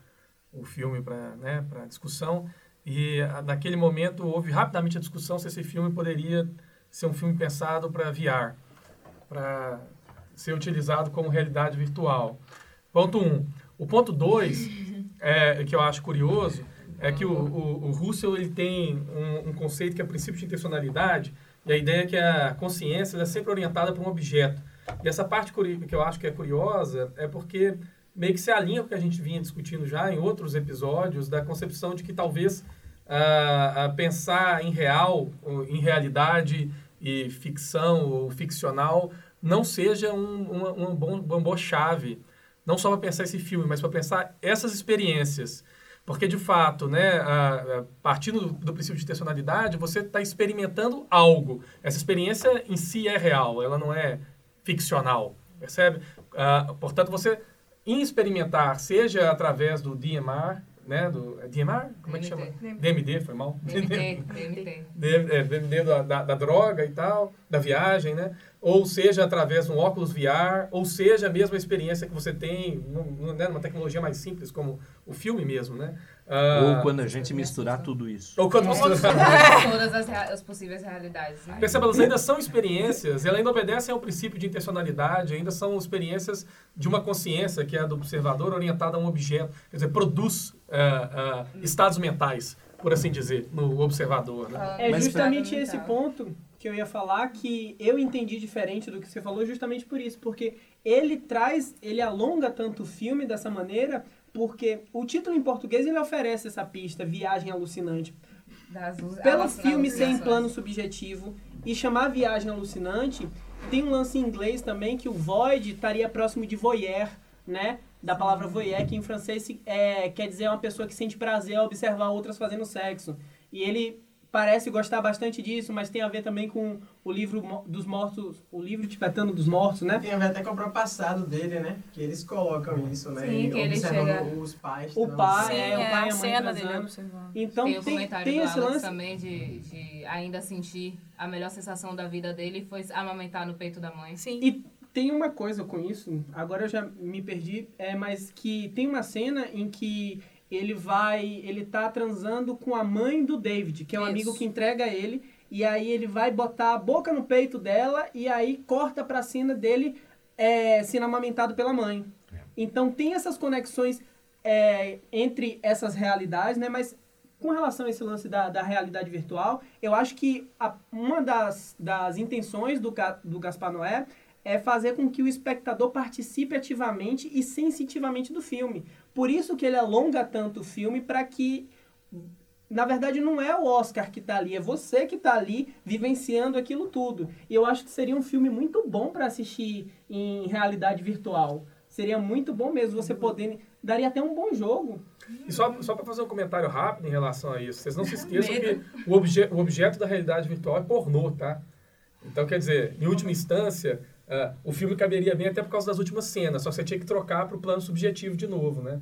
o filme para né, discussão. E a, naquele momento houve rapidamente a discussão se esse filme poderia ser um filme pensado para VR, para ser utilizado como realidade virtual. Ponto 1. Um. O ponto 2, é, que eu acho curioso, é que o, o, o Russell ele tem um, um, conceito que é o princípio de intencionalidade, e a ideia é que a consciência é sempre orientada para um objeto. E essa parte que eu acho que é curiosa é porque meio que se alinha com o que a gente vinha discutindo já em outros episódios, da concepção de que talvez ah, pensar em real, em realidade e ficção ou ficcional não seja um, uma, uma, bom, uma boa chave não só para pensar esse filme, mas para pensar essas experiências. Porque, de fato, né, a, partindo do, do, princípio de intencionalidade, você está experimentando algo. Essa experiência em si é real, ela não é ficcional, percebe? Uh, portanto, você, experimentar, seja através do DMR, né, do é DMR? Como é que chama? DMD, foi mal? DMD, DMD. DMD da, da, da droga e tal, da viagem, né? Ou seja através de um óculos VR, ou seja a mesma experiência que você tem né, numa tecnologia mais simples, como o filme mesmo, né? ou quando a gente misturar tudo isso. Ou quando misturar todas as, as, possíveis realidades. Né? Perceba, elas ainda são experiências, elas ainda obedecem ao princípio de intencionalidade, ainda são experiências de uma consciência, que é a do observador, orientada a um objeto, quer dizer, produz uh, uh, estados mentais, por assim dizer, no observador. Né? É justamente esse ponto que eu ia falar que eu entendi diferente do que você falou justamente por isso, porque ele traz, ele alonga tanto o filme dessa maneira, porque o título em português ele oferece essa pista, viagem alucinante. Das, Pelo filme ser em plano subjetivo e chamar viagem alucinante, tem um lance em inglês também que o void estaria próximo de voyeur, né? da palavra voyeur, que em francês é, quer dizer uma pessoa que sente prazer ao observar outras fazendo sexo. E ele parece gostar bastante disso, mas tem a ver também com o livro dos mortos, o livro tibetano dos mortos, né? Tem a ver até com o próprio passado dele, né? Que eles colocam isso, né? Sim, que ele chega... os pais. O pai, Sim, é, o pai e a mãe cena dele observando. Então tem o tem, comentário tem do esse Alex lance. também de, de ainda sentir a melhor sensação da vida dele foi amamentar no peito da mãe. Sim. E tem uma coisa com isso, agora eu já me perdi, é, mas que tem uma cena em que ele vai, ele tá transando com a mãe do David, que é um Isso. amigo que entrega ele, e aí ele vai botar a boca no peito dela e aí corta pra cena dele é, sendo amamentado pela mãe. É. Então tem essas conexões é, entre essas realidades, né? Mas com relação a esse lance da, da realidade virtual, eu acho que a- uma das, das intenções do, do Gaspar Noé é fazer com que o espectador participe ativamente e sensitivamente do filme. Por isso que ele alonga tanto o filme para que na verdade não é o Oscar que tá ali, é você que tá ali vivenciando aquilo tudo. E eu acho que seria um filme muito bom para assistir em realidade virtual. Seria muito bom mesmo você poder daria até um bom jogo. E só, só para fazer um comentário rápido em relação a isso, vocês não se esqueçam que o, obje, o objeto da realidade virtual é pornô, tá? Então, quer dizer, em última instância, ah, o filme caberia bem até por causa das últimas cenas, só que você tinha que trocar para o plano subjetivo de novo, né?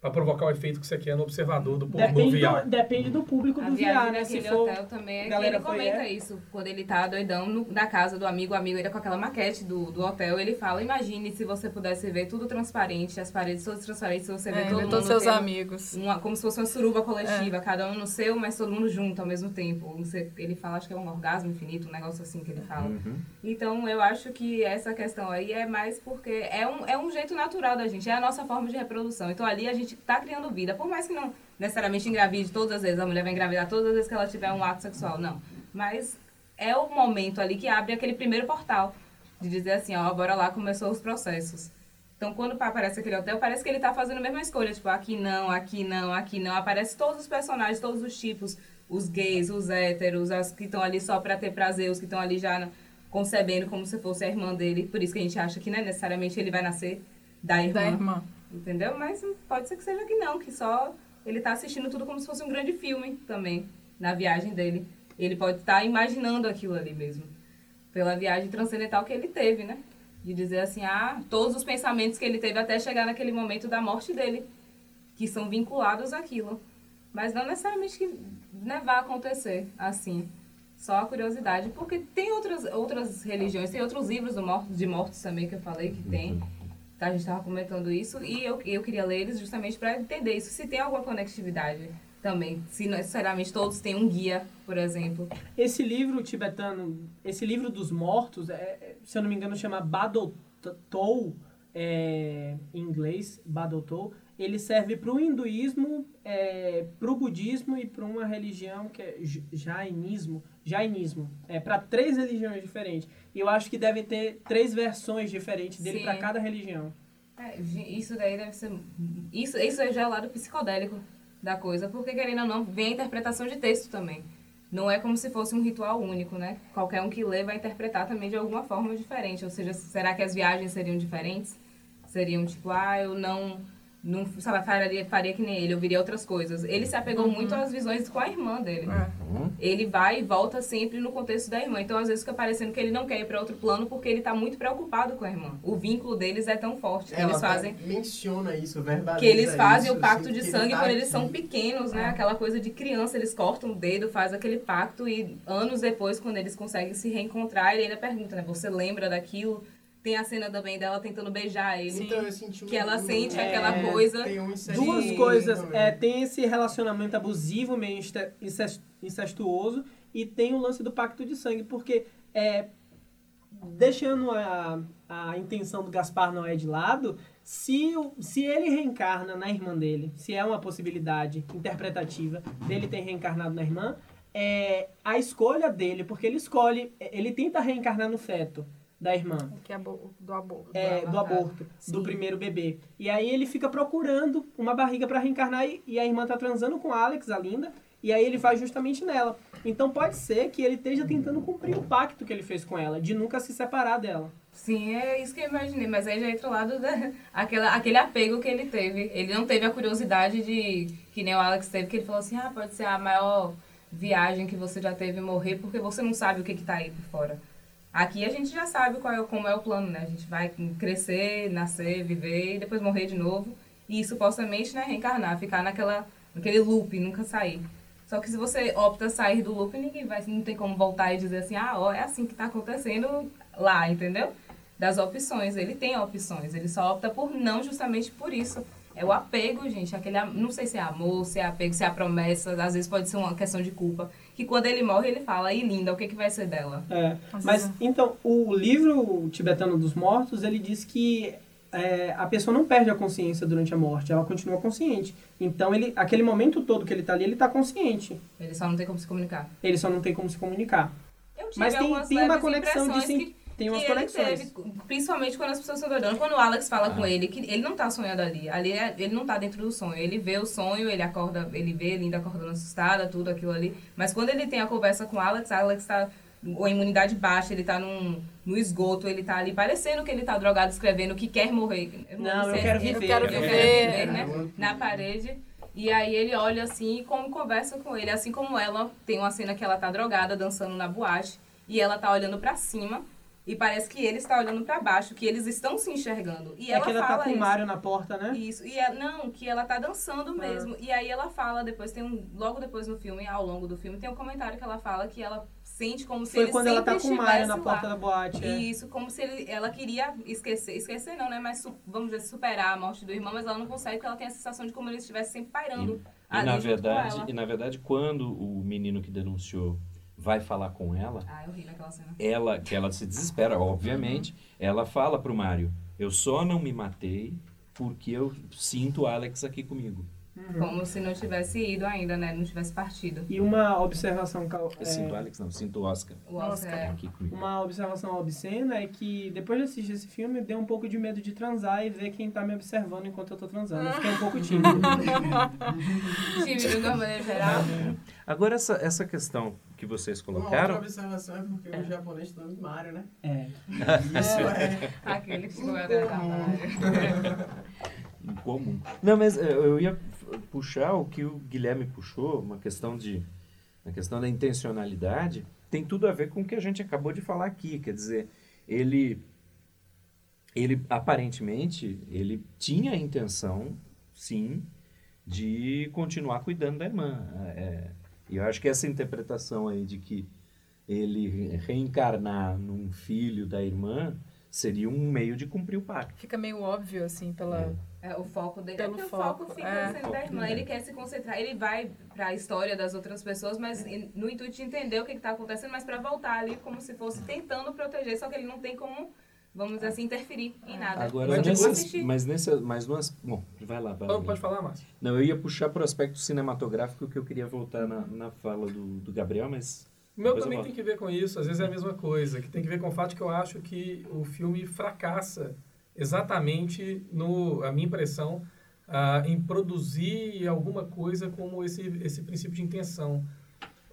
Para provocar o efeito que você quer no observador do Depende VR. do, depende do público A do VR, né? Se for hotel também é galera ele comenta é? isso. Quando ele tá doidão no, na casa do amigo, o amigo ele com aquela maquete do, do hotel, ele fala, imagine se você pudesse ver tudo transparente, as paredes todas transparentes, você vê É, todo ver mundo todos seus amigos. uma- como se fosse uma suruba coletiva, cada um no seu, mas todo mundo junto ao mesmo tempo. Você- ele fala, acho que é um orgasmo infinito, um negócio assim que ele fala. Uhum. Então, eu acho que essa questão aí é mais porque é um, é um jeito natural da gente, é a nossa forma de reprodução. Então, ali a gente tá criando vida. Por mais que não necessariamente engravide todas as vezes, a mulher vai engravidar todas as vezes que ela tiver um ato sexual, não. Mas é o momento ali que abre aquele primeiro portal de dizer assim, ó, bora lá, começou os processos. Então, quando aparece aquele hotel, parece que ele tá fazendo a mesma escolha. Tipo, aqui não, aqui não, aqui não. Aparece todos os personagens, todos os tipos. Os gays, os héteros, as que estão ali só pra ter prazer, os que estão ali já concebendo como se fosse a irmã dele. Por isso que a gente acha que, né, necessariamente ele vai nascer da irmã. Da irmã. Entendeu? Mas pode ser que seja que não, que só ele tá assistindo tudo como se fosse um grande filme também, na viagem dele. Ele pode estar imaginando aquilo ali mesmo. Pela viagem transcendental que ele teve, né? De dizer assim, ah, todos os pensamentos que ele teve até chegar naquele momento da morte dele, que são vinculados àquilo. Mas não necessariamente que né, vai acontecer assim. Só a curiosidade, porque tem outras, outras religiões, tem outros livros do morto, de mortos também que eu falei que tem. Tá, a gente estava comentando isso e eu, eu queria ler eles justamente para entender isso, se tem alguma conectividade também. Se necessariamente todos têm um guia, por exemplo. Esse livro tibetano, esse livro dos mortos, é, é, se eu não me engano, chama Badotou, é, em inglês, Badotou. Ele serve para o hinduísmo, é, para o budismo e para uma religião que é jainismo. Jainismo. É para três religiões diferentes. E eu acho que devem ter três versões diferentes dele para cada religião. É, isso daí deve ser. Isso, isso é já o lado psicodélico da coisa, porque querendo ou não, vem a interpretação de texto também. Não é como se fosse um ritual único, né? Qualquer um que lê vai interpretar também de alguma forma diferente. Ou seja, será que as viagens seriam diferentes? Seriam tipo, ah, eu não. Não sabe, faria, faria que nem ele, eu viria outras coisas. Ele se apegou muito às visões com a irmã dele. Uhum. Ele vai e volta sempre no contexto da irmã. Então, às vezes, fica parecendo que ele não quer ir para outro plano porque ele tá muito preocupado com a irmã. O vínculo deles é tão forte eles fazem menciona isso, verbaliza que eles fazem isso, o pacto assim, de sangue ele tá quando eles são pequenos, né? É. Aquela coisa de criança, eles cortam o dedo, faz aquele pacto e anos depois, quando eles conseguem se reencontrar, ele ainda pergunta, né? Você lembra daquilo? Tem a cena também dela tentando beijar ele. Então eu senti um- Que ela sente é, aquela coisa. tem um Duas Sim, coisas. também. É, tem esse relacionamento abusivo, meio incestuoso, e tem o lance do pacto de sangue, porque é, deixando a, a intenção do Gaspar Noé de lado, se, se ele reencarna na irmã dele, se é uma possibilidade interpretativa dele ter reencarnado na irmã, é a escolha dele, porque ele escolhe, ele tenta reencarnar no feto da irmã Que é do aborto. é, do aborto, do Sim. primeiro bebê. E aí ele fica procurando uma barriga para reencarnar e, e a irmã tá transando com a Alex, a linda, e aí ele vai justamente nela. Então pode ser que ele esteja tentando cumprir o pacto que ele fez com ela, de nunca se separar dela. Sim, é isso que eu imaginei, mas aí já entra o lado da, aquela, aquele apego que ele teve. Ele não teve a curiosidade de, que nem o Alex teve, que ele falou assim, ah, pode ser a maior viagem que você já teve morrer, porque você não sabe o que está aí por fora. Aqui a gente já sabe qual é, como é o plano, né? A gente vai crescer, nascer, viver e depois morrer de novo. E supostamente, né, reencarnar, ficar naquela, naquele loop, nunca sair. Só que se você opta sair do loop, ninguém vai, não tem como voltar e dizer assim, ah, ó, é assim que está acontecendo lá, entendeu? Das opções. Ele tem opções, ele só opta por não justamente por isso. É o apego, gente. Aquele, não sei se é amor, se é apego, se é a promessa. Às vezes pode ser uma questão de culpa. Que quando ele morre, ele fala, e linda, o que, que vai ser dela? É. Mas, então, o livro tibetano dos mortos, ele diz que é, a pessoa não perde a consciência durante a morte, ela continua consciente. Então, ele, aquele momento todo que ele está ali, ele está consciente. Ele só não tem como se comunicar. Ele só não tem como se comunicar. Mas tem, tem uma conexão de... Sim, tem umas conexões. Teve, principalmente quando as pessoas estão doidando. Quando o Alex fala ah. com ele, que ele não tá sonhando ali. Ali é, ele não tá dentro do sonho. Ele vê o sonho, ele acorda, ele vê Linda acordando assustada, tudo aquilo ali. Mas quando ele tem a conversa com o Alex, Alex tá a imunidade baixa, ele tá num, no esgoto, ele tá ali parecendo que ele tá drogado, escrevendo que quer morrer. Eu não, não eu, quero viver, eu quero viver. Eu quero viver, né? Na parede. E aí ele olha assim e como conversa com ele. Assim como ela, tem uma cena que ela tá drogada, dançando na boate, e ela tá olhando para cima e parece que ele está olhando para baixo, que eles estão se enxergando. E é ela que ela tá fala tá com isso. o Mário na porta, né? Isso. E é, não, que ela tá dançando ah. mesmo. E aí ela fala, depois tem um. Logo depois no filme, ao longo do filme, tem um comentário que ela fala que ela sente como se Foi ele quando ela tá com o Mário na porta lá. da boate. É. Isso, como se ele, ela queria esquecer. Esquecer não, né? Mas vamos dizer, superar a morte do irmão, mas ela não consegue porque ela tem a sensação de como ele estivesse sempre pairando. E, e na verdade, e na verdade, quando o menino que denunciou vai falar com ela. Ah, eu ri naquela cena. Ela, que ela se desespera, obviamente. Uhum. Ela fala pro Mário: Eu só não me matei porque eu sinto o Alex aqui comigo. Uhum. Como se não tivesse ido ainda, né? Não tivesse partido. E uma observação... É... Eu sinto o Alex, não. Sinto o Oscar. O Oscar. É. Aqui comigo. Uma observação obscena é que depois de assistir esse filme, deu um pouco de medo de transar e ver quem tá me observando enquanto eu tô transando. Eu fiquei um pouco tímido. tímido, de uma maneira geral. Agora, essa, essa questão que vocês colocaram... Uma outra observação é porque é. o japonês tá no Mario, né? É. Isso é... Aquele que ficou Mario. Incomum. Não, mas eu ia puxar o que o Guilherme puxou, uma questão de a questão da intencionalidade, tem tudo a ver com o que a gente acabou de falar aqui, quer dizer, ele ele aparentemente ele tinha a intenção, sim, de continuar cuidando da irmã. É, e eu acho que essa interpretação aí de que ele reencarnar num filho da irmã seria um meio de cumprir o pacto. Fica meio óbvio, assim, pela... É. É, o foco dele. Pelo é o foco, foco fica é. sendo da irmã. Ele quer se concentrar. Ele vai para a história das outras pessoas, mas no intuito de entender o que está acontecendo, mas para voltar ali como se fosse tentando proteger, só que ele não tem como, vamos dizer assim, interferir em nada. Agora, mas, nessas, mas nessa, mas bom, vai lá. Vai oh, pode falar, Márcio. Não, eu ia puxar para o aspecto cinematográfico que eu queria voltar na, na fala do, do Gabriel, mas o meu também tem que ver com isso, às vezes é a mesma coisa, que tem que ver com o fato que eu acho que o filme fracassa exatamente no, a minha impressão, uh, em produzir alguma coisa como esse, esse princípio de intenção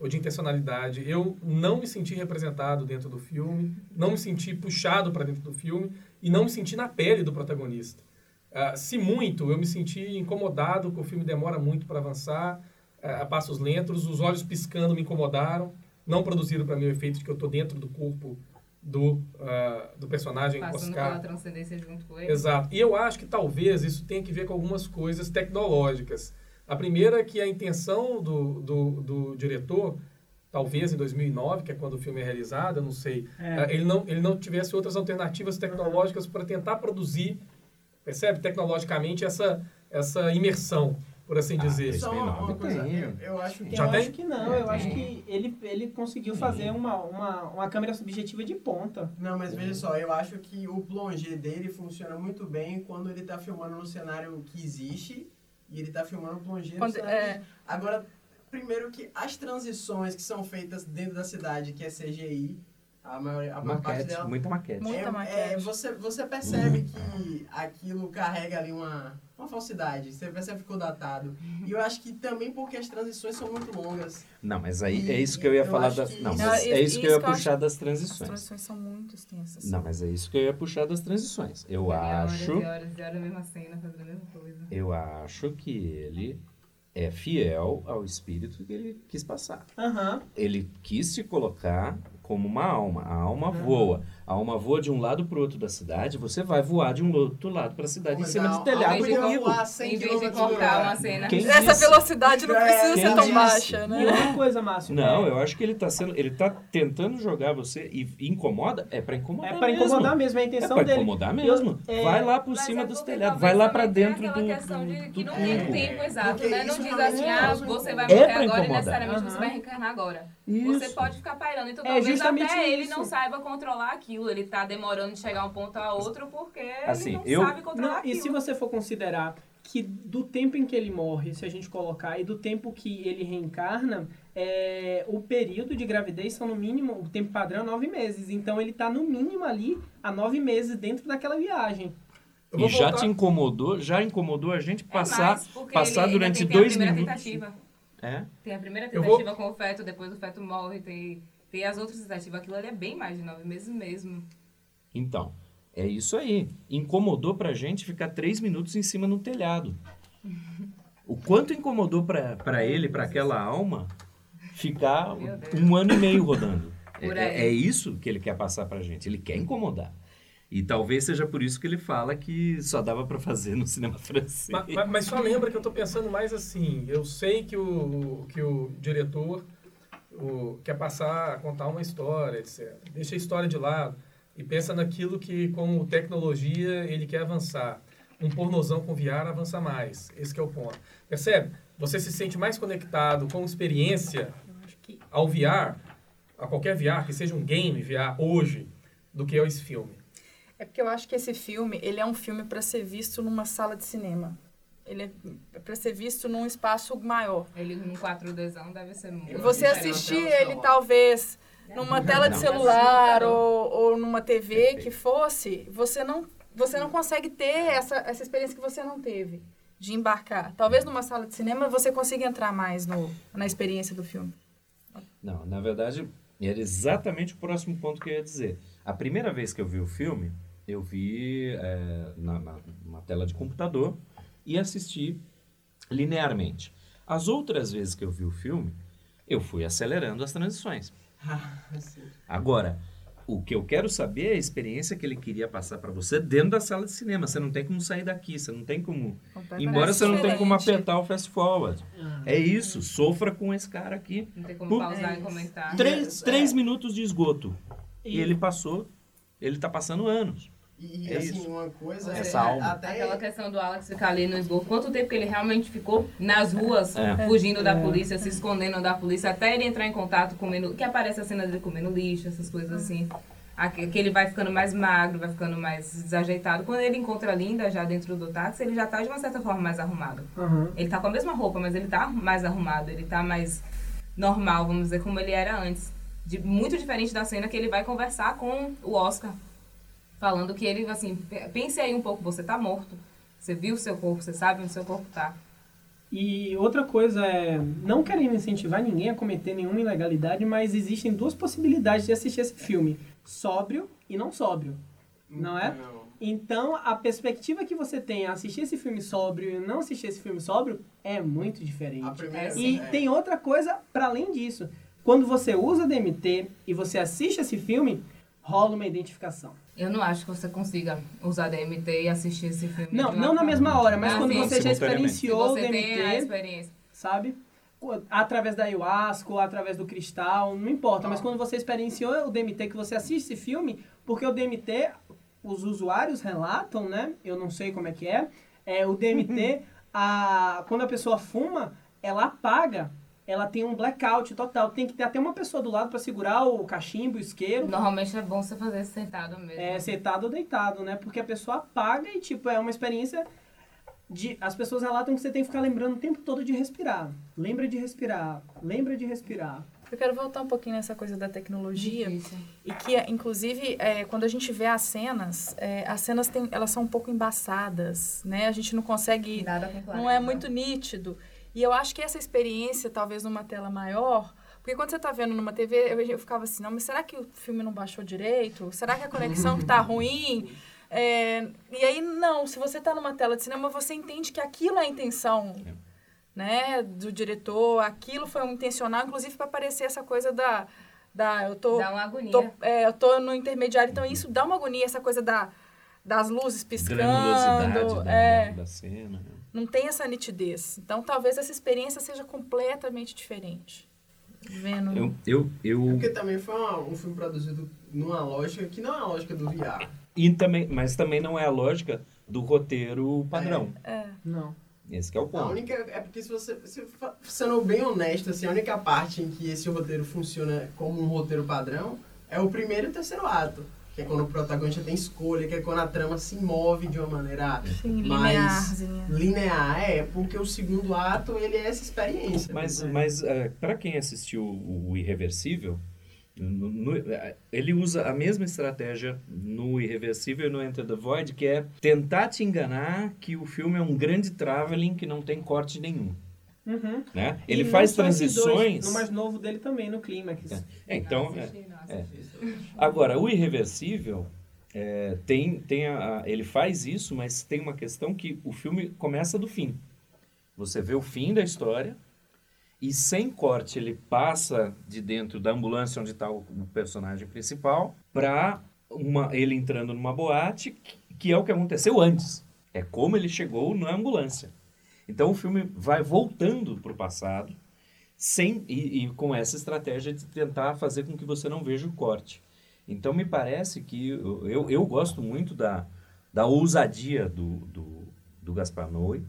ou de intencionalidade. Eu não me senti representado dentro do filme, não me senti puxado para dentro do filme e não me senti na pele do protagonista. Uh, se muito, eu me senti incomodado, que o filme demora muito para avançar, uh, a passos lentos, os olhos piscando me incomodaram, não produziram para mim o efeito de que eu estou dentro do corpo do, uh, do personagem Passando Oscar. pela transcendência junto com ele. Exato. E eu acho que talvez isso tenha que ver com algumas coisas tecnológicas. A primeira é que a intenção do, do, do diretor, talvez em 2009, que é quando o filme é realizado, eu não sei, é. uh, ele, não, ele não tivesse outras alternativas tecnológicas para tentar produzir, percebe, tecnologicamente, essa, essa imersão por assim dizer. Só uma, uma coisa, eu, eu, acho que... Já eu tem? acho que não, eu acho que ele, ele conseguiu fazer uma, uma, uma câmera subjetiva de ponta. Não, mas veja só, eu acho que o plongé dele funciona muito bem quando ele está filmando no cenário que existe e ele está filmando o plongé no cenário é... Agora, primeiro que as transições que são feitas dentro da cidade, que é CGI, a maior a maquete, parte dela... Muita maquete. Muita é, maquete. É, você, você percebe que aquilo carrega ali uma uma falsidade. Você percebe que ficou datado. E eu acho que também porque as transições são muito longas. Não, mas aí é isso que eu ia Eu falar das. que Não, mas Não, é isso que eu ia eu puxar acho- das As transições. transições são muito extensas. Não, mas é isso que eu ia puxar das transições. Eu Horas acho, e horas e horas a mesma cena, fazendo a mesma coisa. eu acho que ele é fiel ao espírito que ele quis passar. Aham. Ele quis se colocar como uma alma. A alma voa. A alma voa de um lado para o outro da cidade. Você vai voar de um outro lado para a cidade em cima Não, do telhado voar 100 Em vez de cortar uma cena. Quem Essa disse? velocidade não precisa Quem ser tão disse? baixa, E né? outra coisa, Márcio. Não, é, eu acho que ele tá sendo, ele tá tentando jogar você e incomoda, é para incomodar é pra incomodar mesmo, é a É intenção pra dele. incomodar mesmo. Eu- é- vai lá por Mas cima é dos telhados, vai lá tenha dentro do, aquela questão de do, que do não tem tempo exato, né? Não isso diz assim, é ah, você vai É morrer agora e necessariamente você vai reencarnar agora. Isso. Você pode ficar pairando. Então É talvez justamente até ele isso. não saiba controlar aquilo. Ele tá demorando de chegar a um ponto a outro porque Assim, ele não eu- sabe controlar Não, aquilo. e se você for considerar que do tempo em que ele morre, se a gente colocar, e do tempo que ele reencarna, é, o período de gravidez são no mínimo, o tempo padrão é nove meses. Então ele tá no mínimo ali há nove meses dentro daquela viagem. E já voltar- te incomodou, já incomodou a gente É passar, mais, porque passar durante dois minutos. Tentativa. É? Tem a primeira Eu vou- tentativa com o feto, depois o feto morre, tem, tem as outras tentativas. Aquilo ali é bem mais de nove meses mesmo. Então, é isso aí. Incomodou pra gente ficar três minutos em cima no telhado. O quanto incomodou pra pra ele, pra aquela alma, ficar um ano e meio rodando. É, é- é isso que ele quer passar pra gente. Ele quer incomodar. E talvez seja por isso que ele fala que só dava pra fazer no cinema francês. Ma- ma- Mas, só lembra que eu tô pensando mais assim. Eu sei que o, que o diretor o, quer passar a contar uma história, etc. Deixa a história de lado e pensa naquilo que, como tecnologia, ele quer avançar. Um pornozão com VR avança mais. Esse é o ponto. Percebe? Você se sente mais conectado com experiência ao VR, a qualquer VR, que seja um game VR hoje, do que a esse filme. É porque eu acho que esse filme, ele é um filme para ser visto numa sala de cinema. Ele é para ser visto num espaço maior. Ele num 4Dzão deve ser muito Você assistir ele talvez numa tela de Não. celular Não. ou, ou numa TV Perfeito. que fosse, você não você não consegue ter essa, essa experiência que você não teve de embarcar. Talvez numa sala de cinema você consiga entrar mais no, na experiência do filme. Não, na verdade, era exatamente o próximo ponto que eu ia dizer. A primeira vez que eu vi o filme, eu vi é, na, na, numa tela de computador e assisti linearmente. As outras vezes que eu vi o filme, eu fui acelerando as transições. Assim. Agora, o que eu quero saber é a experiência que ele queria passar para você dentro da sala de cinema. Você não tem como sair daqui, você não tem como. Embora você não tenha como apertar o fast forward. É isso, sofra com esse cara aqui. Não tem como pausar É e comentar. Três, É. três minutos de esgoto. E, E- ele passou, ele tá passando anos. E, É assim, isso. uma coisa... Essa é, alma. Até Aquela questão do Alex ficar ali no esgoto. Quanto tempo que ele realmente ficou nas ruas, É. fugindo da polícia, se escondendo da polícia, até ele entrar em contato comendo... Que aparece a cena dele comendo lixo, essas coisas assim. Que ele vai ficando mais magro, vai ficando mais desajeitado. Quando ele encontra a Linda já dentro do táxi, ele já tá de uma certa forma mais arrumado. Aham. Ele tá com a mesma roupa, mas ele tá mais arrumado, ele tá mais normal, vamos dizer, como ele era antes. De, muito diferente da cena que ele vai conversar com o Oscar. Falando que ele, assim, pe- pense aí um pouco, você tá morto. Você viu o seu corpo, você sabe onde seu corpo tá. E outra coisa é, não querendo incentivar ninguém a cometer nenhuma ilegalidade, mas existem duas possibilidades de assistir esse filme: sóbrio e não sóbrio. Não é? Não. Então, a perspectiva que você tem a assistir esse filme sóbrio e não assistir esse filme sóbrio é muito diferente. A primeira, E é, tem outra coisa para além disso. Quando você usa DMT e você assiste esse filme, rola uma identificação. Eu não acho que você consiga usar DMT e assistir esse filme. Não, não na mesma hora, mas Ah, quando sim. você já experienciou o você DMT, sabe? Através da ayahuasca ou através do cristal, não importa. Mas quando você experienciou o DMT, que você assiste esse filme, porque o DMT, os usuários relatam, né? Eu não sei como é que é. é o DMT, a, quando a pessoa fuma, ela apaga. Ela tem um blackout total. Tem que ter até uma pessoa do lado para segurar o cachimbo, o isqueiro. Normalmente é bom você fazer isso sentado mesmo. É, sentado ou deitado, né? Porque a pessoa apaga e, tipo, é uma experiência de... As pessoas relatam que você tem que ficar lembrando o tempo todo de respirar. Lembra de respirar. Lembra de respirar. Eu quero voltar um pouquinho nessa coisa da tecnologia. Difícil. E que, inclusive, é, quando a gente vê as cenas, é, as cenas tem, elas são um pouco embaçadas, né? A gente não consegue... Nada com clareza. Não é muito nítido. E eu acho que essa experiência, talvez numa tela maior... Porque quando você está vendo numa TV, eu, eu ficava assim, não, mas será que o filme não baixou direito? Será que a conexão que tá ruim? É, e aí, não. Se você está numa tela de cinema, você entende que aquilo é a intenção né, do diretor. Aquilo foi um intencional, inclusive para aparecer essa coisa da... da eu tô Dá uma agonia. tô, é, eu tô no intermediário, então isso dá uma agonia, essa coisa da, das luzes piscando. Granulosidade da, é, da, da cena. né? Não tem essa nitidez. Então, talvez essa experiência seja completamente diferente. Vendo. Eu, eu, eu, Porque também foi uma- um filme produzido numa lógica que não é a lógica do VR. e também, mas também não é a lógica do roteiro padrão. É, Não. Esse que é o A ponto. única, é porque se você, se, sendo bem honesto, assim, a única parte em que esse roteiro funciona como um roteiro padrão é o primeiro e o terceiro ato. Que é quando o protagonista tem escolha, que é quando a trama se move de uma maneira sim, mais linear. É, porque o segundo ato, ele é essa experiência. Mas, né? mas para quem assistiu o, o Irreversível, no- no- eh, ele usa a mesma estratégia no Irreversível e no Enter the Void, que é tentar te enganar que o filme é um grande traveling que não tem corte nenhum. Uhum. Né? E Ele não faz dois, transições. No mais novo dele também, no Clímax. É, então, Não é, assisti, não é. assisti. Agora, o irreversível é, tem, tem a, a- ele faz isso, mas tem uma questão que o filme começa do fim. Você vê o fim da história e sem corte ele passa de dentro da ambulância onde está o, o personagem principal para ele entrando numa boate, que, que é o que aconteceu antes. É como ele chegou na ambulância. Então o filme vai voltando para o passado sem e, e com essa estratégia de tentar fazer com que você não veja o corte. Então me parece que eu, eu, eu gosto muito da, da ousadia do, do, do Gaspar Noé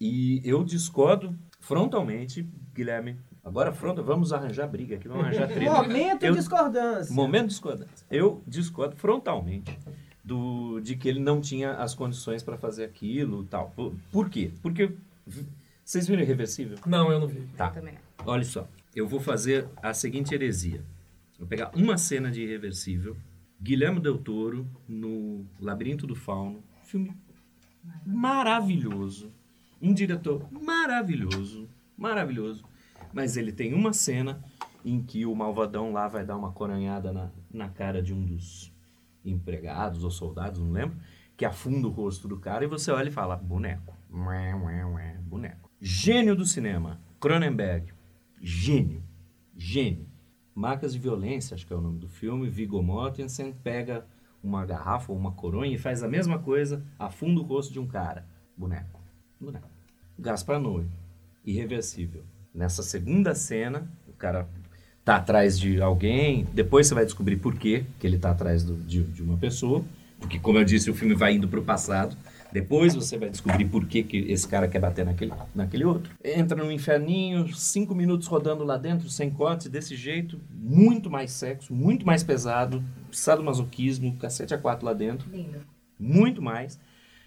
e eu discordo frontalmente, Guilherme. Agora frontal, vamos arranjar briga aqui, vamos arranjar treta. Momento Eu- de discordância. Momento de discordância. Eu discordo frontalmente do, de que ele não tinha as condições para fazer aquilo tal. Por, por quê? Porque vocês viram Irreversível? Não, eu não vi. Tá. Também não. Olha só, eu vou fazer a seguinte heresia. Vou pegar uma cena de Irreversível, Guilherme Del Toro no Labirinto do Fauno, filme maravilhoso, um diretor maravilhoso, maravilhoso, mas ele tem uma cena em que o malvadão lá vai dar uma coronhada na, na cara de um dos empregados ou soldados, não lembro, que afunda o rosto do cara e você olha e fala, boneco, Boneco. Gênio do cinema, Cronenberg, gênio, gênio. Marcas de Violência, acho que é o nome do filme, Viggo Mortensen pega uma garrafa ou uma coronha e faz a mesma coisa, afunda o rosto de um cara, boneco, boneco. Gaspar Noé, irreversível. Nessa segunda cena, o cara tá atrás de alguém, depois você vai descobrir por quê que ele tá atrás do- de, de uma pessoa, porque como eu disse, o filme vai indo pro passado, depois você vai descobrir por que, que esse cara quer bater naquele, naquele outro. Entra no inferninho, cinco minutos rodando lá dentro, sem corte, desse jeito, muito mais sexo, muito mais pesado, sadomasoquismo, cacete a quatro lá dentro, Lindo. muito mais.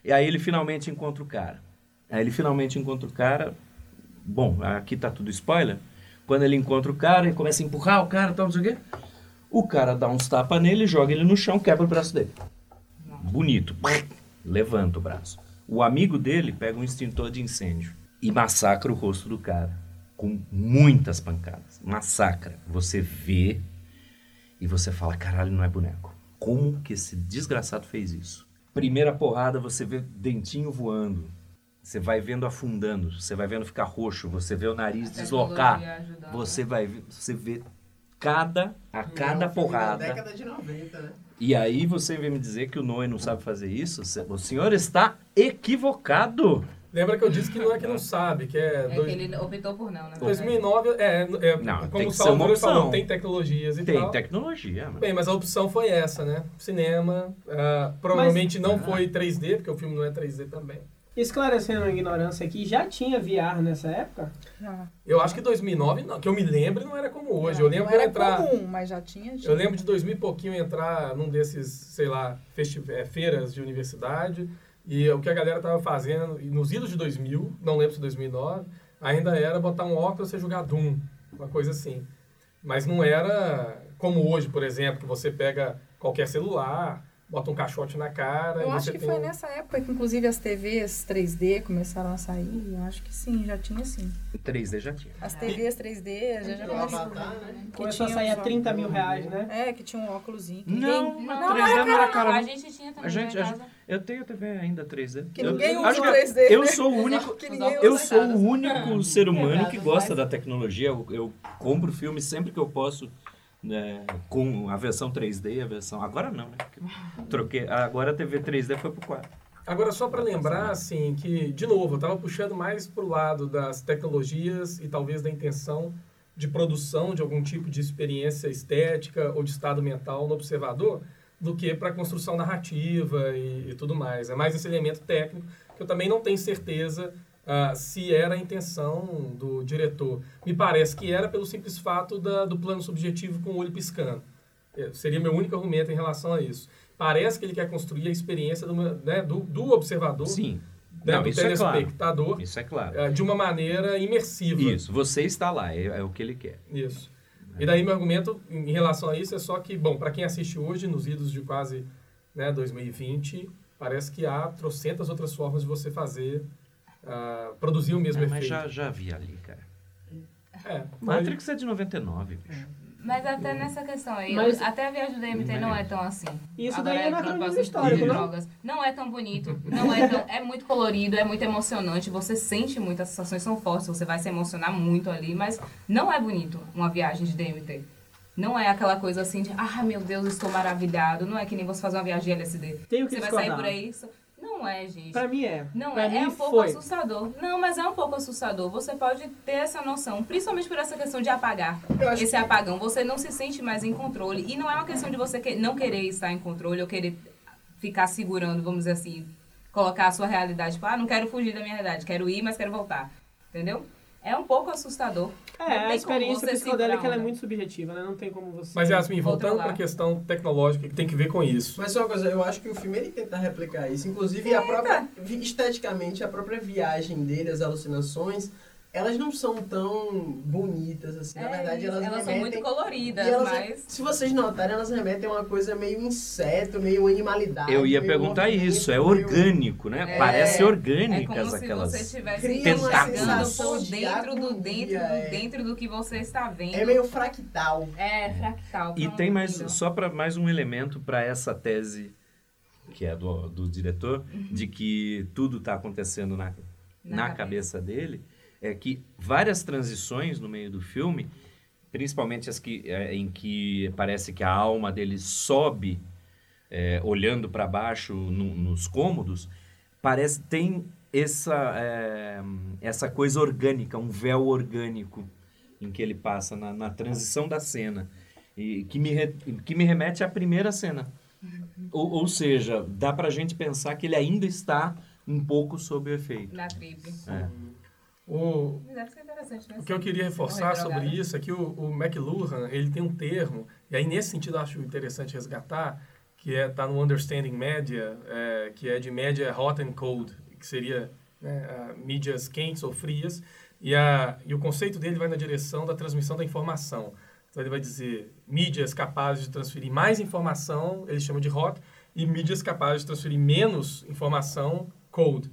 E aí ele finalmente encontra o cara. Aí ele finalmente encontra o cara. Bom, aqui tá tudo spoiler. Quando ele encontra o cara, ele começa a empurrar o cara, tal, não sei o quê. O cara dá uns tapas nele, joga ele no chão, quebra o braço dele. Bonito. Levanta o braço. O amigo dele pega um extintor de incêndio e massacra o rosto do cara. Com muitas pancadas. Massacra. Você vê e você fala, caralho, não é boneco. Como que esse desgraçado fez isso? Primeira porrada, você vê dentinho voando. Você vai vendo afundando, você vai vendo ficar roxo, você vê o nariz A deslocar. tecnologia ajudando. Você vai ver, você vê cada a cada É um filme porrada. Da década de 90, né? E aí você vem me dizer que o Noé não sabe fazer isso? O senhor está equivocado. Lembra que eu disse que não é que não sabe, que é... É dois- que ele optou por não, né? 2009, é, é Não, como tem o Salvador uma opção. falou, tem tecnologias e Tem tal. tecnologia, mano. Bem, mas a opção foi essa, né? Cinema, ah, provavelmente não foi 3D, porque o filme não é 3D também. Esclarecendo a ignorância aqui, já tinha VR nessa época? Já. Eu acho que 2009, não, que eu me lembro, não era como hoje. Não, eu lembro não era entrar... comum, mas já tinha. Eu lembro de 2000 e pouquinho entrar num desses, sei lá, eh, feiras de universidade e o que a galera tava fazendo, e nos idos de 2000, não lembro se 2009, ainda era botar um óculos e jogar Doom, uma coisa assim. Mas não era como hoje, por exemplo, que você pega qualquer celular, bota um caixote na cara. Eu e acho você que tem foi nessa época que, inclusive, as TVs 3D começaram a sair. Eu acho que sim, já tinha sim. 3D já tinha. As TVs 3D já, já começaram. Né? Que Começou a sair a os 30 óculos. mil reais, né? É, que tinha um óculosinho. Não, ninguém- Não, não, não 3D era não era cara, cara. não. A gente tinha também A gente, lá a gente- eu tenho TV ainda 3D. Que Eu- ninguém usa que 3D, Eu né? sou o único. Eu sou o único ser humano que gosta da tecnologia. Eu, eu compro filme sempre que eu posso. Né, com a versão 3D e a versão. Agora não, né? porque eu Troquei. Agora a TV 3D foi pro 4. Agora, só para lembrar, assim, que, de novo, eu estava puxando mais para o lado das tecnologias e talvez da intenção de produção de algum tipo de experiência estética ou de estado mental no observador, do que para a construção narrativa e, e tudo mais. É mais esse elemento técnico que eu também não tenho certeza ah, se era a intenção do diretor. Me parece que era pelo simples fato da, do plano subjetivo com o olho piscando. É, seria meu único argumento em relação a isso. Parece que ele quer construir a experiência do, né, do, do observador, Sim. né, Não, do isso é claro. telespectador, Isso é claro. eh, de uma maneira imersiva. Isso, você está lá, é, é o que ele quer. Isso. E daí meu argumento em relação a isso é só que, bom, para quem assiste hoje, nos idos de quase né, 2020, parece que há trocentas outras formas de você fazer, ah, produzir o mesmo Ah, mas efeito. já, já vi ali, cara. É, Matrix é de 99, bicho. Mas até nessa questão aí, Mas- até a viagem do DMT não é tão assim. Isso Agora daí é anacronismo assunto histórico, de né? drogas. Não é tão bonito, não é tão... É muito colorido, é muito emocionante, você sente muito, as sensações são fortes, você vai se emocionar muito ali, mas não é bonito uma viagem de DMT. Não é aquela coisa assim de, ah, meu Deus, estou maravilhado. Não é que nem você fazer uma viagem de LSD. Tenho que Você vai sair discordar. por aí... Não é, gente. Pra mim é. Não, pra é, mim é um pouco foi. assustador. Não, mas é um pouco assustador. Você pode ter essa noção, principalmente por essa questão de apagar. Esse apagão, você não se sente mais em controle. E não é uma questão de você que- não querer estar em controle ou querer ficar segurando, vamos dizer assim, colocar a sua realidade. Tipo, ah, não quero fugir da minha realidade, quero ir, mas quero voltar. Entendeu? É um pouco assustador. É, a experiência você psicodélica é muito subjetiva, né? Não tem como você... Mas, Yasmin, voltando para a questão tecnológica que tem que ver com isso. Mas só uma coisa, eu acho que o filme ele tenta replicar isso. Inclusive, a própria, esteticamente, a própria viagem dele, as alucinações, elas não são tão bonitas assim. Na É verdade, isso, elas, elas são remetem- muito coloridas, elas- mas... Se vocês notarem, elas remetem a uma coisa meio inseto, meio animalidade. Eu ia meio perguntar isso, é meio- orgânico, né? É, Parece É orgânicas como aquelas. se você estivesse sensação por de dentro do dentro do é. dentro do que você está vendo. É meio fractal. É, fractal. E tem mais, só para mais um elemento para essa tese, que é do, do diretor, de que tudo está acontecendo na, na, Na cabeça dele, é que várias transições no meio do filme, principalmente as que, é, em que parece que a alma dele sobe, é, olhando para baixo no- nos cômodos, parece tem essa, é, essa coisa orgânica, um véu orgânico em que ele passa na, na transição da cena. E que me, re- que me remete à primeira cena. Ou, ou seja, dá pra gente pensar que ele ainda está um pouco sob o efeito. Na tribo. É. O, Deve ser interessante, né? O que eu queria reforçar sobre isso é que o, o McLuhan, ele tem um termo, e aí nesse sentido eu acho interessante resgatar, que é tá no Understanding Media, é, que é de média hot and cold, que seria né, mídias quentes ou frias, e, a, e o conceito dele vai na direção da transmissão da informação. Então ele vai dizer mídias capazes de transferir mais informação, ele chama de hot, e mídias capazes de transferir menos informação, cold.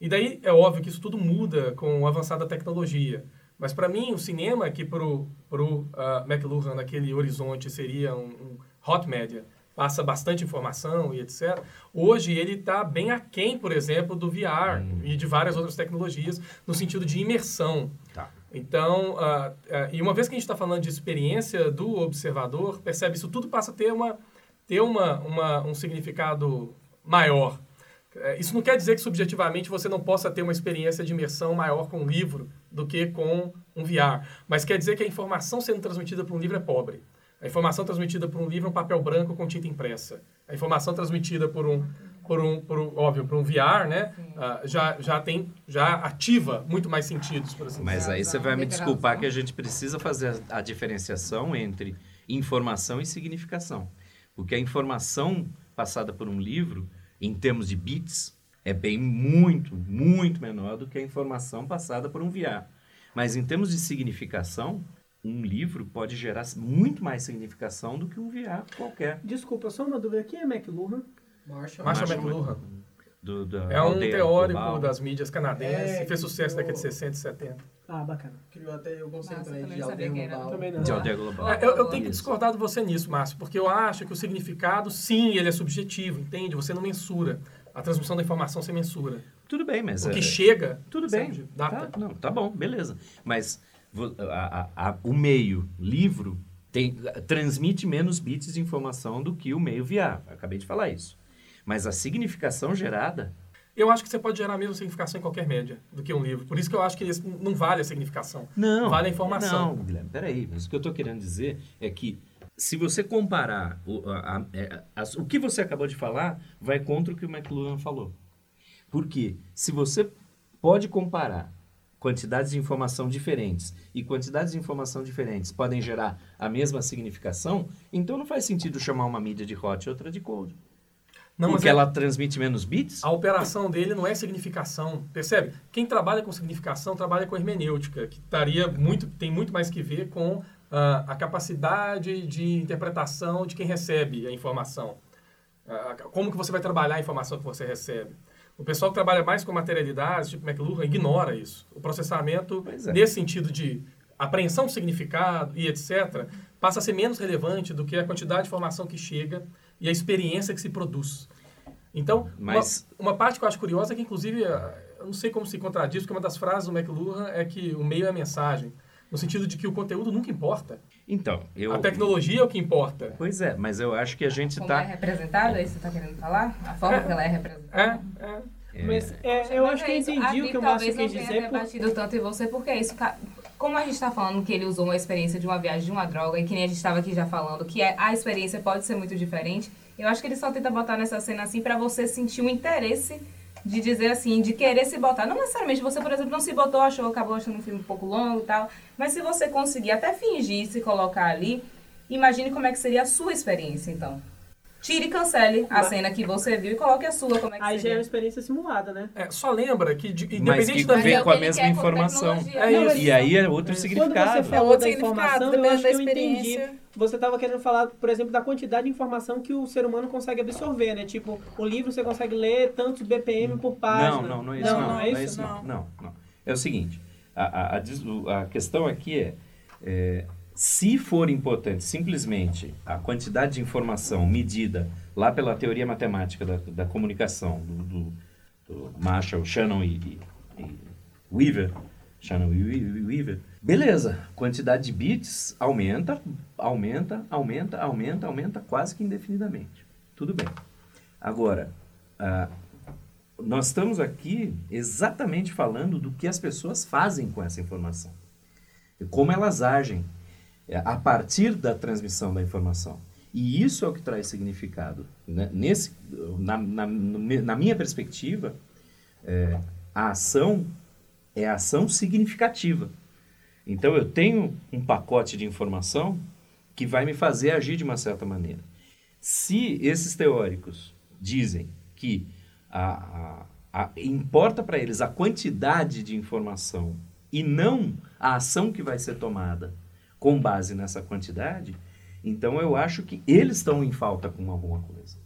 E daí é óbvio que isso tudo muda com o avançar da tecnologia. Mas para mim, o cinema, que para o uh, McLuhan, naquele horizonte, seria um, um hot media, passa bastante informação e etc. Hoje ele está bem aquém, por exemplo, do VR e de várias outras tecnologias, no sentido de imersão. Tá. Então, ah, ah, e uma vez que a gente está falando de experiência do observador, percebe isso tudo passa a ter, uma, ter uma, uma, um significado maior. Eh, Isso não quer dizer que subjetivamente você não possa ter uma experiência de imersão maior com um livro do que com um VR, mas quer dizer que a informação sendo transmitida por um livro é pobre. A informação transmitida por um livro é um papel branco com tinta impressa. A informação transmitida por um, por um, por um óbvio, por um VR, né, ah, já, já tem, já ativa muito mais sentidos, por assim Mas aí você vai me desculpar que a gente precisa fazer a, a diferenciação entre informação e significação. Porque a informação passada por um livro, em termos de bits, é bem muito, muito menor do que a informação passada por um VR. Mas em termos de significação, um livro pode gerar muito mais significação do que um VR qualquer. Desculpa, só uma dúvida. Quem é McLuhan? Marshall, Marshall Marshall McLuhan. Do, da É um aldeia teórico global. das mídias canadenses É, fez sucesso na década de o- 60 e 70. Ah, bacana. criou até o conceito Nossa, também de aldeia global. Também não. De aldeia global. É, eu, eu tenho que discordar de você nisso, Márcio, porque eu acho que o significado, sim, ele é subjetivo, entende? Você não mensura. A transmissão da informação você mensura. Tudo bem, mas... O é- que chega, Tudo bem. data. Tá, não, tá bom, beleza. Mas a- a- a- o meio livro tem, transmite menos bits de informação do que o meio VR. Acabei de falar isso. Mas a significação gerada... Eu acho que você pode gerar a mesma significação em qualquer média do que um livro. Por isso que eu acho que não vale a significação. Não. Vale a informação. Não, Guilherme, peraí. Mas o que eu estou querendo dizer é que se você comparar o, a- a- é, as- o que você acabou de falar, vai contra o que o McLuhan falou. Por quê? Se você pode comparar quantidades de informação diferentes e quantidades de informação diferentes podem gerar a mesma significação, então não faz sentido chamar uma mídia de hot e outra de cold. Não, porque é- ela transmite menos bits? A operação dele não é significação, percebe? Quem trabalha com significação trabalha com hermenêutica, que estaria muito, tem muito mais que ver com ah, a capacidade de interpretação de quem recebe a informação. Ah, como que você vai trabalhar a informação que você recebe? O pessoal que trabalha mais com materialidades, tipo McLuhan, ignora isso. O processamento, é. nesse sentido de apreensão do significado e etc., passa a ser menos relevante do que a quantidade de informação que chega e a experiência que se produz. Então, uma- Mas- uma, parte que eu acho curiosa é que, inclusive, eu não sei como se contradiz, porque uma das frases do McLuhan é que o meio é a mensagem, no sentido de que o conteúdo nunca importa. Então, eu... A tecnologia é o que importa. Pois é, mas eu acho que a gente Como está... é representada, é isso que você está querendo falar? A forma que ela é representada? É, é. Mas é, eu Mas acho é que eu entendi o que o Márcio talvez não quis tenha dizer. Por... debatido tanto em você, porque é isso. Como a gente está falando que ele usou uma experiência de uma viagem de uma droga, e que nem a gente estava aqui já falando, que é- a experiência pode ser muito diferente, eu acho que ele só tenta botar nessa cena assim para você sentir um interesse de dizer assim, de querer se botar. Não necessariamente você, por exemplo, não se botou, achou, acabou achando um filme um pouco longo e tal, mas se você conseguir até fingir se colocar ali, imagine como é que seria a sua experiência, então. Tire e cancele a cena que você viu e coloque a sua, como é que Aí já é uma experiência simulada, né? É, só lembra que, de- Mas independente que da vem é com a mesma informação. É isso. E aí é outro Quando significado. você É falou outro da significado, informação, eu acho da que eu entendi. experiência. Você estava querendo falar, por exemplo, da quantidade de informação que o ser humano consegue absorver, né? Tipo, o livro você consegue ler tantos BPM por página. Não, não, não é isso. Não, Não, não não, é é isso. Não, não. não. É o seguinte: a, a, a, a questão aqui é, é, se for importante simplesmente a quantidade de informação medida lá pela teoria matemática da, da comunicação do, do, do Marshall, Shannon e, e, e Weaver, Shannon e Weaver, beleza, quantidade de bits aumenta, aumenta, aumenta, aumenta, aumenta quase que indefinidamente. Tudo bem. Agora, ah, nós estamos aqui exatamente falando do que as pessoas fazem com essa informação. Como elas agem a partir da transmissão da informação. E isso é o que traz significado. né? Nesse, na, na, na minha perspectiva, é, a ação é a ação significativa. Então eu tenho um pacote de informação que vai me fazer agir de uma certa maneira. Se esses teóricos dizem que a, a, a- importa para eles a quantidade de informação e não a ação que vai ser tomada com base nessa quantidade, então eu acho que eles estão em falta com alguma coisa.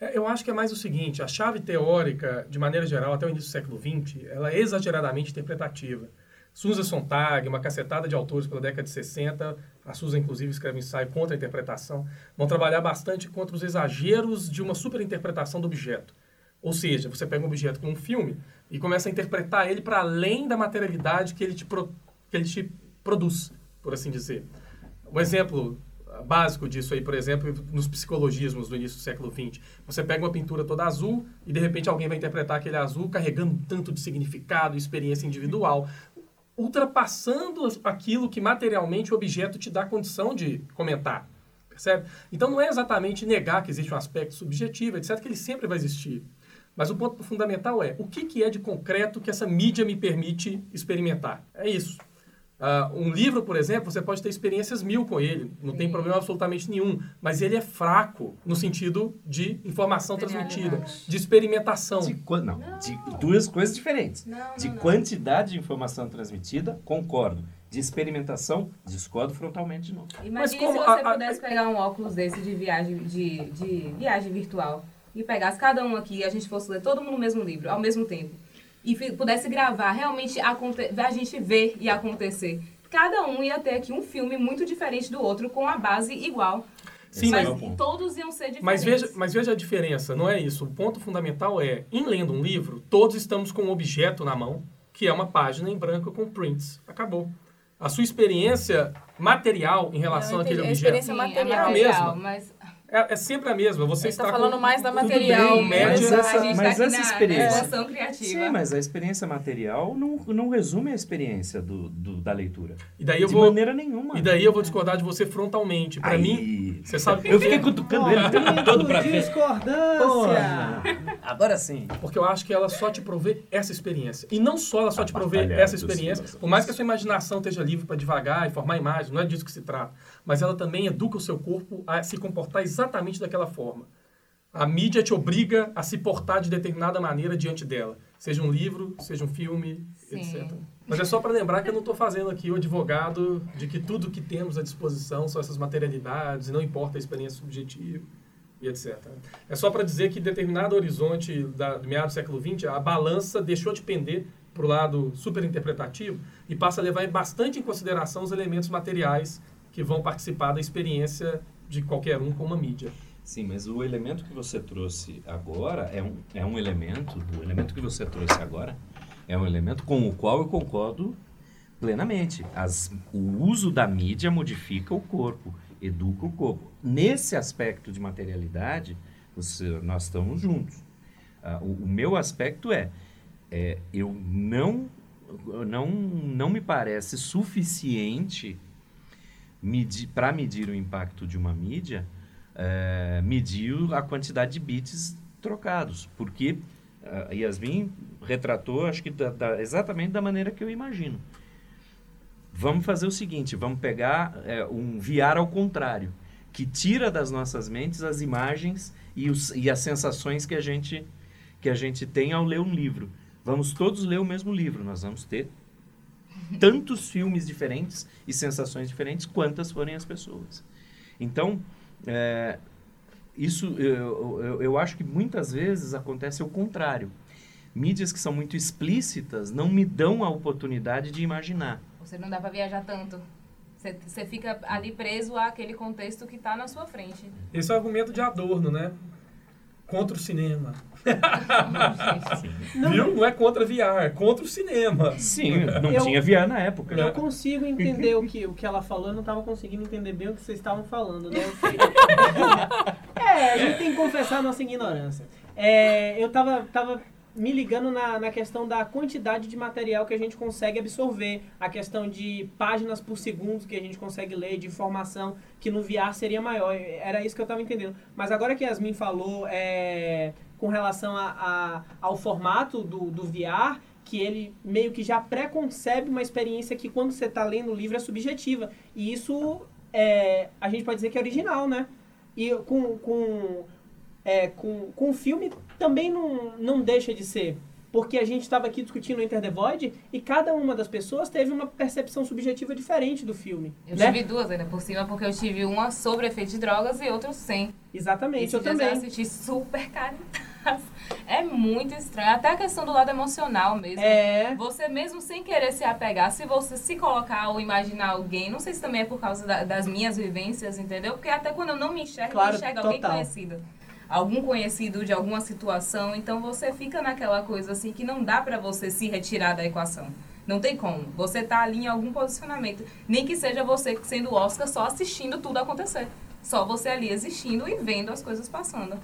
É, Eu acho que é mais o seguinte, a chave teórica, de maneira geral, até o início do século XX, ela é exageradamente interpretativa. Susan Sontag, uma cacetada de autores pela década de 60, a Susan, inclusive, escreve um ensaio contra a interpretação, vão trabalhar bastante contra os exageros de uma superinterpretação do objeto. Ou seja, você pega um objeto como um filme e começa a interpretar ele para além da materialidade que ele, te pro- que ele te produz, por assim dizer. Um exemplo básico disso aí, por exemplo, nos psicologismos do início do século XX. Você pega uma pintura toda azul e, de repente, alguém vai interpretar aquele azul carregando tanto de significado, experiência individual, ultrapassando as- aquilo que materialmente o objeto te dá condição de comentar. Percebe? Então não é exatamente negar que existe um aspecto subjetivo, etc., que ele sempre vai existir. Mas o ponto fundamental é o que, que é de concreto que essa mídia me permite experimentar. É isso. Ah, um livro, por exemplo, você pode ter experiências mil com ele, não tem Sim. problema absolutamente nenhum, mas ele é fraco no sentido de informação transmitida, de experimentação. De, quan- não, de duas coisas diferentes. Não, De não, não. quantidade de informação transmitida, concordo. de experimentação, discordo frontalmente de novo. Imagine como se você a- a- pudesse pegar um óculos desse de viagem, de, de viagem virtual e pegasse cada um aqui e a gente fosse ler todo mundo o mesmo livro, ao mesmo tempo. E pudesse gravar, realmente a gente ver e acontecer. Cada um ia ter aqui um filme muito diferente do outro, com a base igual. Sim, mas mas- todos iam ser diferentes. Mas veja, mas veja a diferença, não é isso. O ponto fundamental é, em lendo um livro, todos estamos com um objeto na mão, que é uma página em branco com prints. Acabou. A sua experiência material em relação àquele. A objeto experiência Sim, material. é mesma. material, mas é, é sempre a mesma. Você Ele está tá falando com, mais da material, bem, média, mas essa- a gente mas tá aqui essa na, experiência- criativa. Sim, mas a experiência material não, não resume a experiência do, do- da leitura. E daí eu de vou, maneira nenhuma. e daí eu vou discordar de você frontalmente. Para mim, você sabe Eu fiquei cutucando ele o tempo todo pra discordância. Agora sim. Porque eu acho que ela só te provê essa experiência. E não só ela só te provê essa experiência, por mais que a sua imaginação esteja livre para devagar e formar imagens, não é disso que se trata. Mas ela também educa o seu corpo a se comportar exatamente daquela forma. A mídia te obriga a se portar de determinada maneira diante dela. Seja um livro, seja um filme, Sim. etc. Mas é só para lembrar que eu não estou fazendo aqui o advogado de que tudo que temos à disposição são essas materialidades e não importa a experiência subjetiva e etc. É só para dizer que determinado horizonte da, do meado do século XX, a balança deixou de pender para o lado superinterpretativo e passa a levar bastante em consideração os elementos materiais que vão participar da experiência de qualquer um com uma mídia. Sim, mas o elemento que você trouxe agora é um, é um elemento, o elemento que você trouxe agora é um elemento com o qual eu concordo plenamente. As, o uso da mídia modifica o corpo, educa o corpo. Nesse aspecto de materialidade, você- nós estamos juntos. Ah, o, o meu aspecto é, é, eu não, não, não me parece suficiente para medir o impacto de uma mídia, é, medir o- a quantidade de bits trocados, porque a Yasmin retratou, acho que da- da- exatamente da maneira que eu imagino. Vamos fazer o seguinte, vamos pegar é, um VR ao contrário, que tira das nossas mentes as imagens e, os, e as sensações que a, gente, que a gente tem ao ler um livro. Vamos todos ler o mesmo livro, nós vamos ter tantos filmes diferentes e sensações diferentes quantas forem as pessoas. Então, é, isso eu, eu, eu acho que muitas vezes acontece o contrário. Mídias que são muito explícitas não me dão a oportunidade de imaginar. Você não dá pra viajar tanto. Você, fica ali preso àquele contexto que tá na sua frente. Esse é o argumento de Adorno, né? Contra o cinema. Viu? Não é contra VR, é contra o cinema. Sim, não Eu- tinha VR na época. Eu consigo entender o que, o que ela falou, eu não estava conseguindo entender bem o que vocês estavam falando, né? É, a gente tem que confessar a nossa ignorância. É, eu tava, tava me ligando na, na questão da quantidade de material que a gente consegue absorver, a questão de páginas por segundo que a gente consegue ler, de informação que no VR seria maior. Era isso que eu estava entendendo. Mas agora que Yasmin falou é, com relação a, a- ao formato do, do VR, que ele meio que já preconcebe uma experiência que quando você está lendo o livro é subjetiva. E isso é, a gente pode dizer que é original, né? E com, com, é, com, com o filme também não, não deixa de ser. Porque a gente estava aqui discutindo o Enter the Void e cada uma das pessoas teve uma percepção subjetiva diferente do filme. Eu né? tive duas ainda por cima, porque eu tive uma sobre efeito de drogas e outra sem. Exatamente, Esse eu também. Eu assisti super caritaço. É muito estranho. Até a questão do lado emocional mesmo. É, Você mesmo sem querer se apegar, se você se colocar ou imaginar alguém, não sei se também é por causa da- das minhas vivências, entendeu? Porque até quando eu não me enxergo, Claro, eu enxergo alguém conhecido. Algum conhecido de alguma situação, então você fica naquela coisa assim que não dá pra você se retirar da equação. Não tem como. Você tá ali em algum posicionamento. Nem que seja você sendo Oscar só assistindo tudo acontecer. Só você ali existindo e vendo as coisas passando.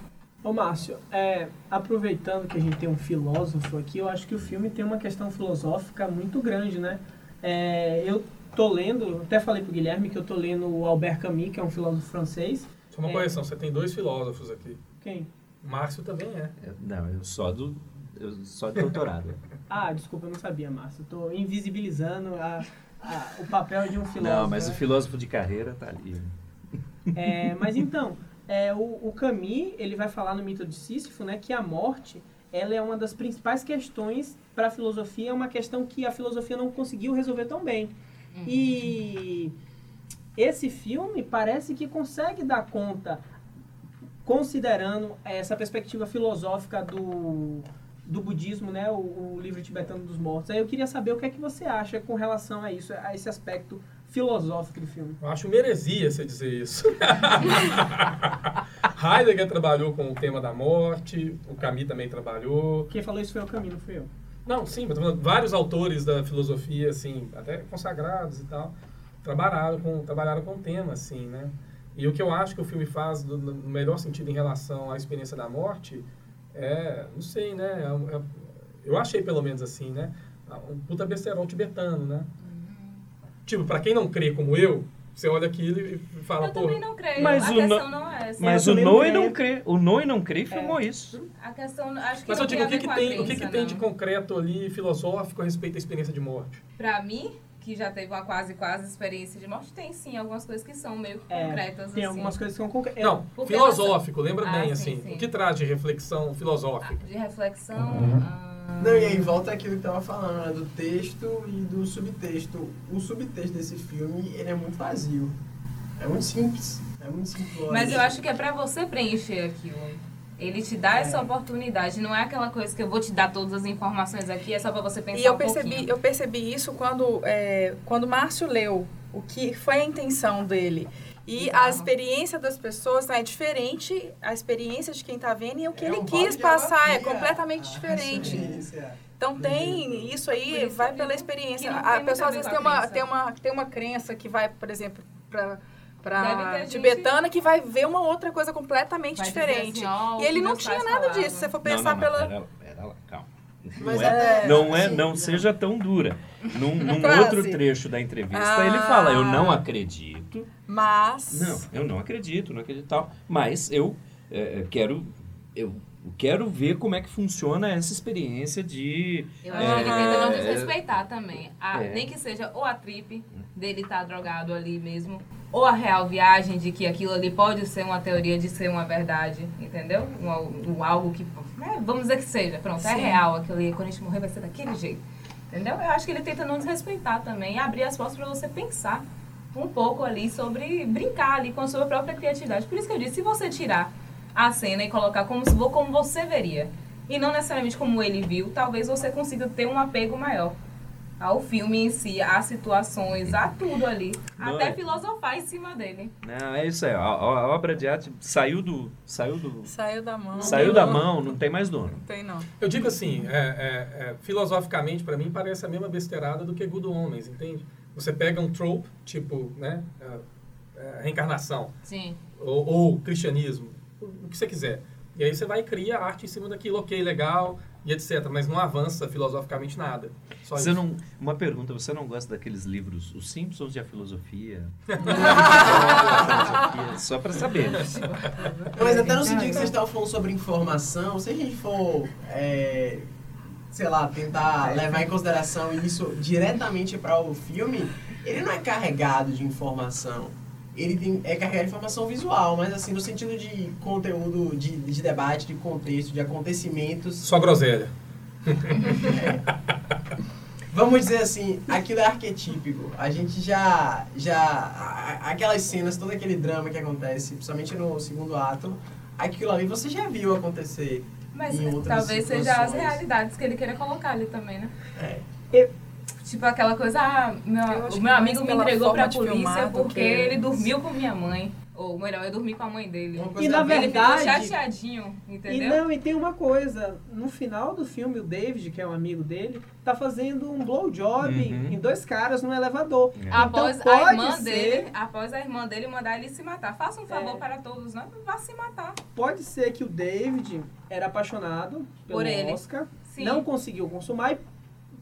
Ô Márcio, é, aproveitando que a gente tem um filósofo aqui, eu acho que o filme tem uma questão filosófica muito grande, né? É, eu tô lendo, até falei pro Guilherme que eu tô lendo o Albert Camus, que é um filósofo francês. Só uma É. correção, você tem dois filósofos aqui. Quem? Márcio também é. É, Não, eu só do eu só de doutorado. Ah, desculpa, eu não sabia, Márcio. Eu tô invisibilizando a- a- o papel de um filósofo. Não, mas né? o filósofo de carreira tá ali. É, mas então, é, o, o Camus, ele vai falar no mito de Sísifo, né, que a morte, ela é uma das principais questões para a filosofia, é uma questão que a filosofia não conseguiu resolver tão bem. E esse filme parece que consegue dar conta, considerando essa perspectiva filosófica do, do budismo, né, o, o livro tibetano dos mortos. Aí eu queria saber o que é que você acha com relação a isso, a esse aspecto filosófico do filme. Eu acho meresia você dizer isso. Heidegger trabalhou com o tema da morte, o Camus também trabalhou. Quem falou isso foi o Camus, não fui eu. Não, sim, mas vários autores da filosofia, assim, até consagrados e tal, trabalharam com, trabalharam com o tema, assim, né? E o que eu acho que o filme faz do, no melhor sentido em relação à experiência da morte é, não sei, né? É, é, eu achei pelo menos assim, né? Um puta besterol tibetano, né? Tipo, pra quem não crê como eu, você olha aquilo e fala, Eu pô, também não creio. Mas a o questão no- não é essa. Mas eu o também não Noi creio. não crê. O Noi não crê e filmou isso. A questão, acho que Mas eu digo, tem o que, que com a tem, o que, que crença, tem de concreto ali, filosófico, a respeito da experiência de morte? Pra mim, que já teve uma quase, quase experiência de morte, tem sim algumas coisas que são meio que É, concretas, Tem assim. algumas coisas que são concretas. Não, porque filosófico, lembra Ah, bem, sim, assim. sim. O que traz de reflexão filosófica? De reflexão... Uhum. ah, Não, e aí volta aquilo que tava falando, né, do texto e do subtexto. O subtexto desse filme, ele é muito vazio. É muito simples. É muito simples. Mas eu acho que é pra você preencher aquilo. Ele te dá É. essa oportunidade. Não é aquela coisa que eu vou te dar todas as informações aqui, é só pra você pensar E eu um percebi, pouquinho. eu percebi isso quando, é, quando o Márcio leu o que foi a intenção dele. E a experiência das pessoas né, é diferente, a experiência de quem está vendo e o que É ele um quis passar é completamente Ah, diferente. experiência. Então Do tem isso aí, isso vai pela experiência. A pessoa às vezes tem uma, crença. tem, uma, tem uma crença que vai, por exemplo, para Para ter gente- tibetana que vai ver uma outra coisa completamente Vai diferente. assim, e ele não tinha nada disso. Se você for pensar não, não, pela. pera, pera lá, calma. Mas Não é, até- não, é, não seja tão dura. Num, num outro trecho da entrevista, Ah. ele fala: Eu não acredito. Mas. Não, eu não acredito, não acredito tal. Mas eu é, quero. Eu quero ver como é que funciona essa experiência de. Eu acho que ele tenta não É, desrespeitar também. A- é. Nem que seja ou a trip dele estar drogado ali mesmo, ou a real viagem de que aquilo ali pode ser uma teoria de ser uma verdade, entendeu? Um, um algo que. é, vamos dizer que seja, pronto, é Sim. real aquilo ali, quando a gente morrer vai ser daquele jeito. Entendeu? Eu acho que ele tenta não desrespeitar também, e abrir as portas para você pensar um pouco ali sobre brincar ali com a sua própria criatividade. Por isso que eu disse, se você tirar a cena e colocar como, se- como você veria, e não necessariamente como ele viu, talvez você consiga ter um apego maior ao filme em si, às situações, a tudo ali. Não até é? filosofar em cima dele. Não, é isso aí. A, a- a obra de arte saiu do. Saiu do. Saiu da mão. Saiu da mão, não tem mais dono. Não tem, não. Eu digo assim, é, é, é, filosoficamente, para mim, parece a mesma besteirada do que Good Homens, entende? Você pega um trope, tipo, né, é, é, reencarnação, Sim. ou, ou cristianismo, o que você quiser. E aí você vai e cria arte em cima daquilo, ok, legal, e etc. Mas não avança filosoficamente nada. Só Você isso. não, uma pergunta, você não gosta daqueles livros, Os Simpsons e a Filosofia? Só para saber. Mas até no sentido que vocês estavam falando sobre informação, se a gente for, é, sei lá, tentar levar em consideração isso diretamente para o filme, ele não é carregado de informação. Ele tem, é carregado de informação visual, mas assim, no sentido de conteúdo, de, de debate, de contexto, de acontecimentos. Só groselha. Vamos dizer assim, aquilo é arquetípico. A gente já. já aquelas cenas, todo aquele drama que acontece, principalmente no segundo ato, aquilo ali você já viu acontecer. Mas Em outras talvez seja as situações. realidades que ele queira colocar ali também, né? É. Eu- Tipo aquela coisa, ah, Eu meu, o meu amigo me entregou pra polícia porque que- ele dormiu com minha mãe. Ou melhor, eu dormi com a mãe dele. E na bem- Ele ficou verdade- chateadinho, E entendeu? não, e tem uma coisa, no final do filme, o David, que é um amigo dele, tá fazendo um blowjob Uhum. em dois caras no elevador. É. Após Então, a pode irmã ser- dele, após a irmã dele mandar ele se matar. Faça um favor É. para todos, não vá se matar. Pode ser que o David era apaixonado pelo Por ele. Oscar, Sim. não conseguiu consumar e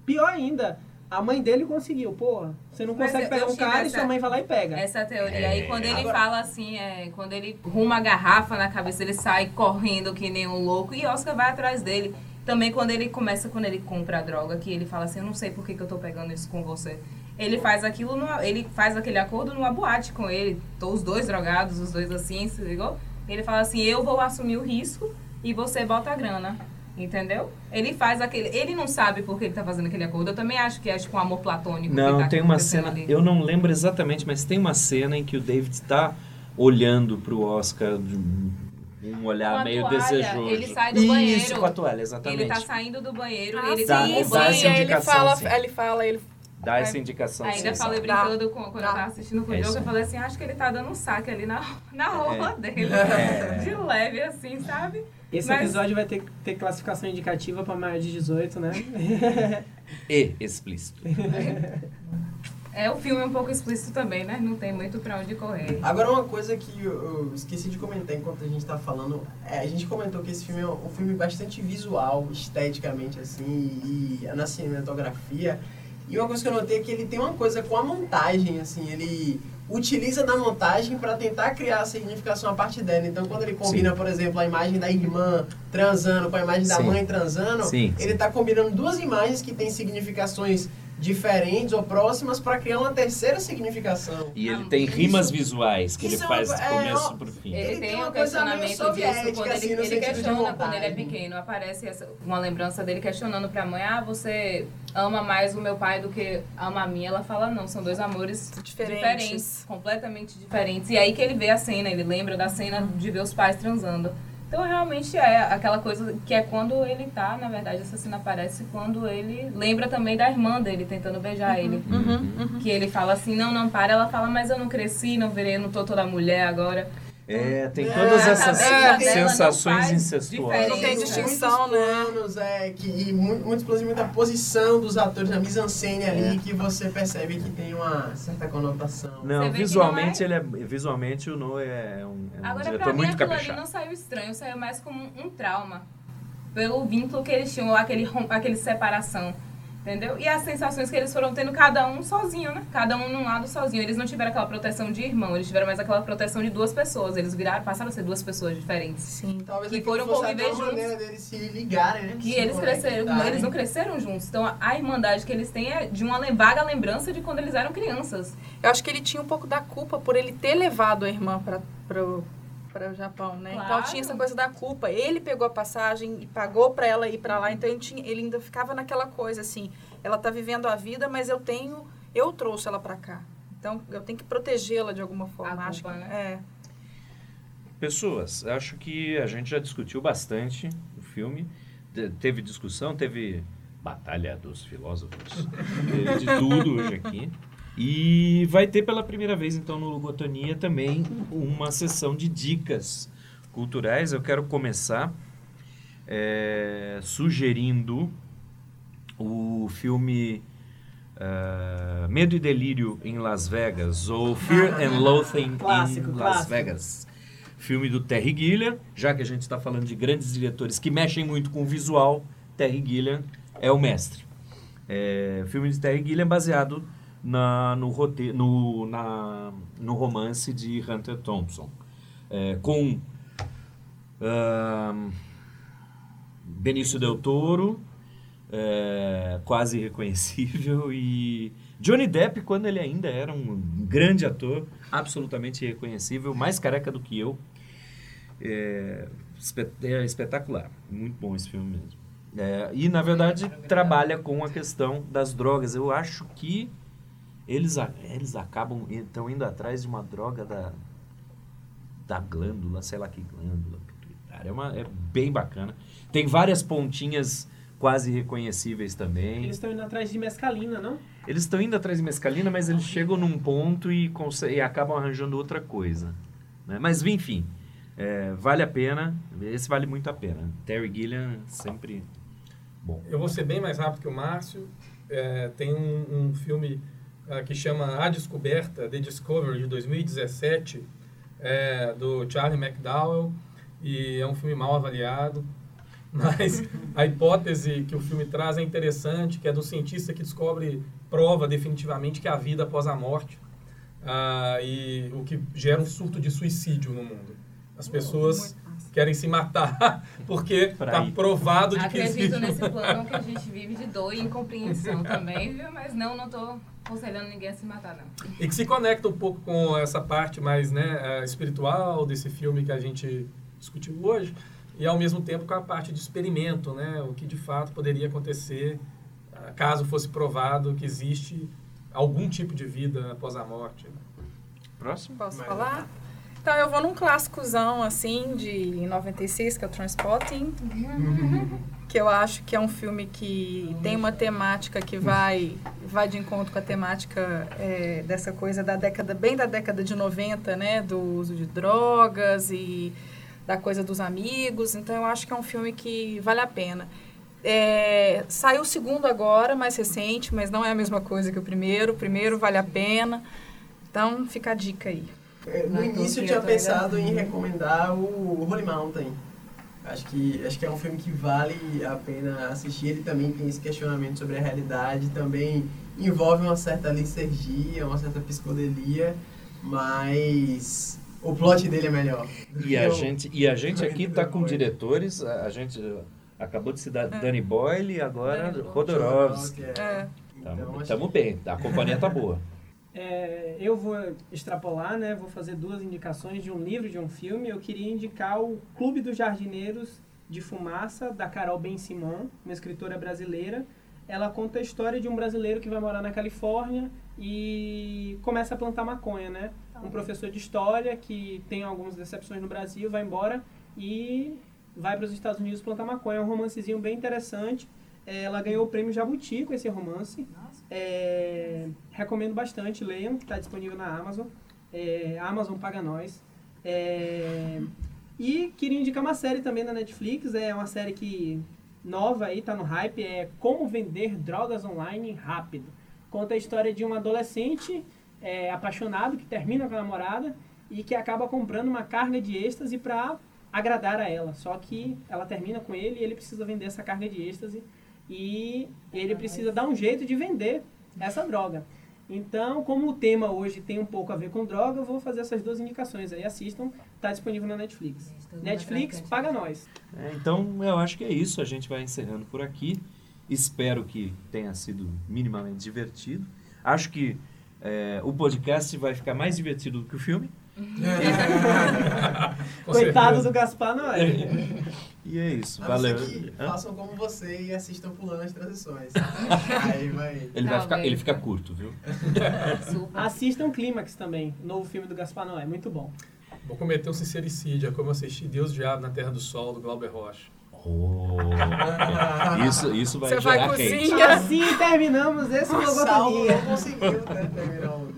pior ainda, a mãe dele conseguiu. Porra, você não Mas consegue eu- pegar eu um cara e essa- sua mãe vai lá e pega. Essa teoria. É, aí quando ele agora- fala assim, é, quando ele ruma a garrafa na cabeça, ele sai correndo que nem um louco e Oscar vai atrás dele. Também quando ele começa, quando ele compra a droga, que ele fala assim, eu não sei por que, que eu tô pegando isso com você. Ele faz aquilo, numa, ele faz aquele acordo numa boate com ele. Tô os dois drogados, os dois assim, se ligou? Ele fala assim, eu vou assumir o risco e você bota a grana. Entendeu? Ele faz aquele. Ele não sabe por que ele tá fazendo aquele acordo. Eu também acho que é tipo um amor platônico. que Não, tá tem uma cena, ali. eu não lembro exatamente, mas tem uma cena em que o David está olhando pro Oscar de um olhar Com a meio toalha, desejoso. ele sai do Isso, banheiro. com a toalha, exatamente. Ele tá saindo do banheiro, Ah, ele Dá- tá sim, dá banho. essa sim, ele indicação, fala, sim. ele fala, ele Dá essa indicação. Ainda sim, falei sabe? brincando com, quando Dá. eu tava assistindo com o É isso. eu falei assim, acho que ele tá dando um saque ali na, na roupa dele. É. De leve, assim, sabe? Esse Mas- episódio vai ter, ter classificação indicativa pra maior de 18, né? E explícito. É, o filme é um pouco explícito também, né? Não tem muito pra onde correr. Agora uma coisa que eu, eu esqueci de comentar enquanto a gente tá falando, é, a gente comentou que esse filme é um filme bastante visual, esteticamente, assim, e na cinematografia. E uma coisa que eu notei é que ele tem uma coisa com a montagem, assim, ele utiliza da montagem para tentar criar a significação a partir dela. Então, quando ele combina, por exemplo, a imagem da irmã transando com a imagem da Sim. mãe transando, Sim, ele está combinando duas imagens que têm significações diferentes ou próximas para criar uma terceira significação. E ele tem isso- rimas visuais que ele isso é faz do é, começo ó, pro fim. Ele, Ele tem tem um questionamento disso. Quando assim, ele, no ele questiona, quando ele é pequeno, aparece essa, uma lembrança dele questionando pra mãe, ah, você ama mais o meu pai do que ama a minha. Ela fala, não, são dois amores Diferentes. diferentes, completamente diferentes. E aí que ele vê a cena, ele lembra da cena de ver os pais transando. Então realmente é aquela coisa que é quando ele tá, na verdade, essa cena aparece quando ele lembra também da irmã dele tentando beijar ele. Uhum, Que ele fala assim, não, não para. Ela fala, mas eu não cresci, não virei, não tô toda mulher agora. É, tem É, todas a essas não sensações incestuosas. Não tem distinção, né? planos, é, que, e mu- muitos planos de muita posição dos atores, na mise-en-scène ali, É. que você percebe que tem uma certa conotação. Não, visualmente não ele é visualmente o Noé é um, é um Agora, pra diretor mim, muito aquilo ali caprichado. não saiu estranho, saiu mais como um trauma. Pelo vínculo que eles tinham, aquele, aquele separação. Entendeu? E as sensações que eles foram tendo, cada um sozinho, né? Cada um num lado sozinho. Eles não tiveram aquela proteção de irmão, eles tiveram mais aquela proteção de duas pessoas. Eles viraram, passaram a ser duas pessoas diferentes. Sim. Talvez que foram conviver uma juntos. maneira deles se ligarem, né? Que Se eles cresceram, conectarem. eles não cresceram juntos. Então a, a irmandade que eles têm é de uma vaga lembrança de quando eles eram crianças. Eu acho que ele tinha um pouco da culpa por ele ter levado a irmã para para o Japão, né? Então Claro. tinha essa coisa da culpa. Ele pegou a passagem e pagou para ela ir para lá, então ele, tinha, ele ainda ficava naquela coisa assim, ela tá vivendo a vida, mas eu tenho, eu trouxe ela para cá. Então eu tenho que protegê-la de alguma forma, A acho culpa, que né? é. Pessoas, acho que a gente já discutiu bastante o filme. De- teve discussão, teve batalha dos filósofos, teve de tudo hoje aqui. E vai ter pela primeira vez, então, no Logotonia também uma sessão de dicas culturais. Eu quero começar eh, sugerindo o filme ah, Medo e Delírio em Las Vegas, ou Fear and Loathing Clássico, em Las clássico. Vegas. Filme do Terry Gilliam, já que a gente está falando de grandes diretores que mexem muito com o visual, Terry Gilliam é o mestre. É, filme de Terry Gilliam baseado na, no, rote, no, na, no romance de Hunter Thompson. É, com ahn, Benício Del Toro, é, quase irreconhecível, e Johnny Depp, quando ele ainda era um grande ator, absolutamente irreconhecível, mais careca do que eu. É, é espetacular, muito bom esse filme mesmo. É, e, na verdade, trabalha com a questão das drogas. Eu acho que eles, a- eles acabam, estão indo atrás de uma droga da, da glândula, sei lá que glândula pituitária. É, uma, é bem bacana. Tem várias pontinhas quase reconhecíveis também. Eles estão indo atrás de mescalina, não? Eles estão indo atrás de mescalina, mas eles chegam num ponto e, e acabam arranjando outra coisa. né? Mas, enfim, é, vale a pena. Esse vale muito a pena. Terry Gilliam sempre bom. Eu vou ser bem mais rápido que o Márcio. É, tem um, um filme que chama A Descoberta, The Discovery, de 2017, é, do Charlie McDowell, e é um filme mal avaliado. Mas a hipótese que o filme traz é interessante, que é do cientista que descobre, prova definitivamente que há vida após a morte, ah, e o que gera um surto de suicídio no mundo. As pessoas querem se matar porque está provado de que Acredito existe nesse plano que a gente vive de dor e incompreensão também, viu? Mas não, não tô aconselhando ninguém a se matar, não. E que se conecta um pouco com essa parte mais né, eh, espiritual desse filme que a gente discutiu hoje. e ao mesmo tempo com a parte de experimento, né? O que de fato poderia acontecer ah, caso fosse provado que existe algum tipo de vida após a morte. Próximo? Posso Vai. falar? Então, eu vou num clássicozão, assim, de 96, que é o Transpotting. Que eu acho que é um filme que tem uma temática que vai, vai de encontro com a temática é, dessa coisa da década, bem da década de 90, né? Do uso de drogas e da coisa dos amigos. Então, eu acho que é um filme que vale a pena. É, saiu o segundo agora, mais recente, mas não é a mesma coisa que o primeiro. O primeiro vale a pena. Então, fica a dica aí. É, No início eu tinha pensado em recomendar o Holy Mountain. Acho que, acho que é um filme que vale a pena assistir. Ele também tem esse questionamento sobre a realidade, também envolve uma certa licergia, uma certa psicodelia, mas o plot dele é melhor. E a Eu- gente, e a gente aqui está com diretores, a, a gente acabou de citar É. Danny Boyle e agora Danny Boyle. Rodorowski. É. Então, Estamos bem, a companhia tá boa. É, eu vou extrapolar, né? Vou fazer duas indicações de um livro de um filme. Eu queria indicar o Clube dos Jardineiros de Fumaça, da Carol Ben Simon, uma escritora brasileira. Ela conta a história de um brasileiro que vai morar na Califórnia e começa a plantar maconha, né? Um professor de história que tem algumas decepções no Brasil, vai embora e vai para os Estados Unidos plantar maconha. É um romancezinho bem interessante. É, Ela ganhou o prêmio Jabuti com esse romance. É, recomendo bastante, leiam, está disponível na Amazon. É, Amazon paga nós. É, e queria indicar uma série também na Netflix, é uma série que nova aí, tá no hype, é Como Vender Drogas Online Rápido. Conta a história de um adolescente é, apaixonado que termina com a namorada e que acaba comprando uma carga de êxtase para agradar a ela. Só que ela termina com ele e ele precisa vender essa carga de êxtase e ele precisa dar um jeito de vender essa droga. Então, como o tema hoje tem um pouco a ver com droga, eu vou fazer essas duas indicações aí. Assistam, tá disponível na Netflix. Netflix, paga nós. É, então, eu acho que é isso. A gente vai encerrando por aqui. Espero que tenha sido minimamente divertido. Acho que é, o podcast vai ficar mais divertido do que o filme. Coitado certeza. do Gaspar Noé. E é isso. A Valeu. que Hã? façam como você e assistam pulando as transições. Aí vai. Ele, vai Não, ficar, ele fica curto, viu? Super. Assistam Clímax também, novo filme do Gaspar Noé, muito bom. Vou cometer um sincericídio, é como assistir Deus Diabo na Terra do Sol, do Glauber Rocha. Oh, isso, isso vai Você vai gerar hate. E assim terminamos esse Logotomia. não conseguiu né, terminar o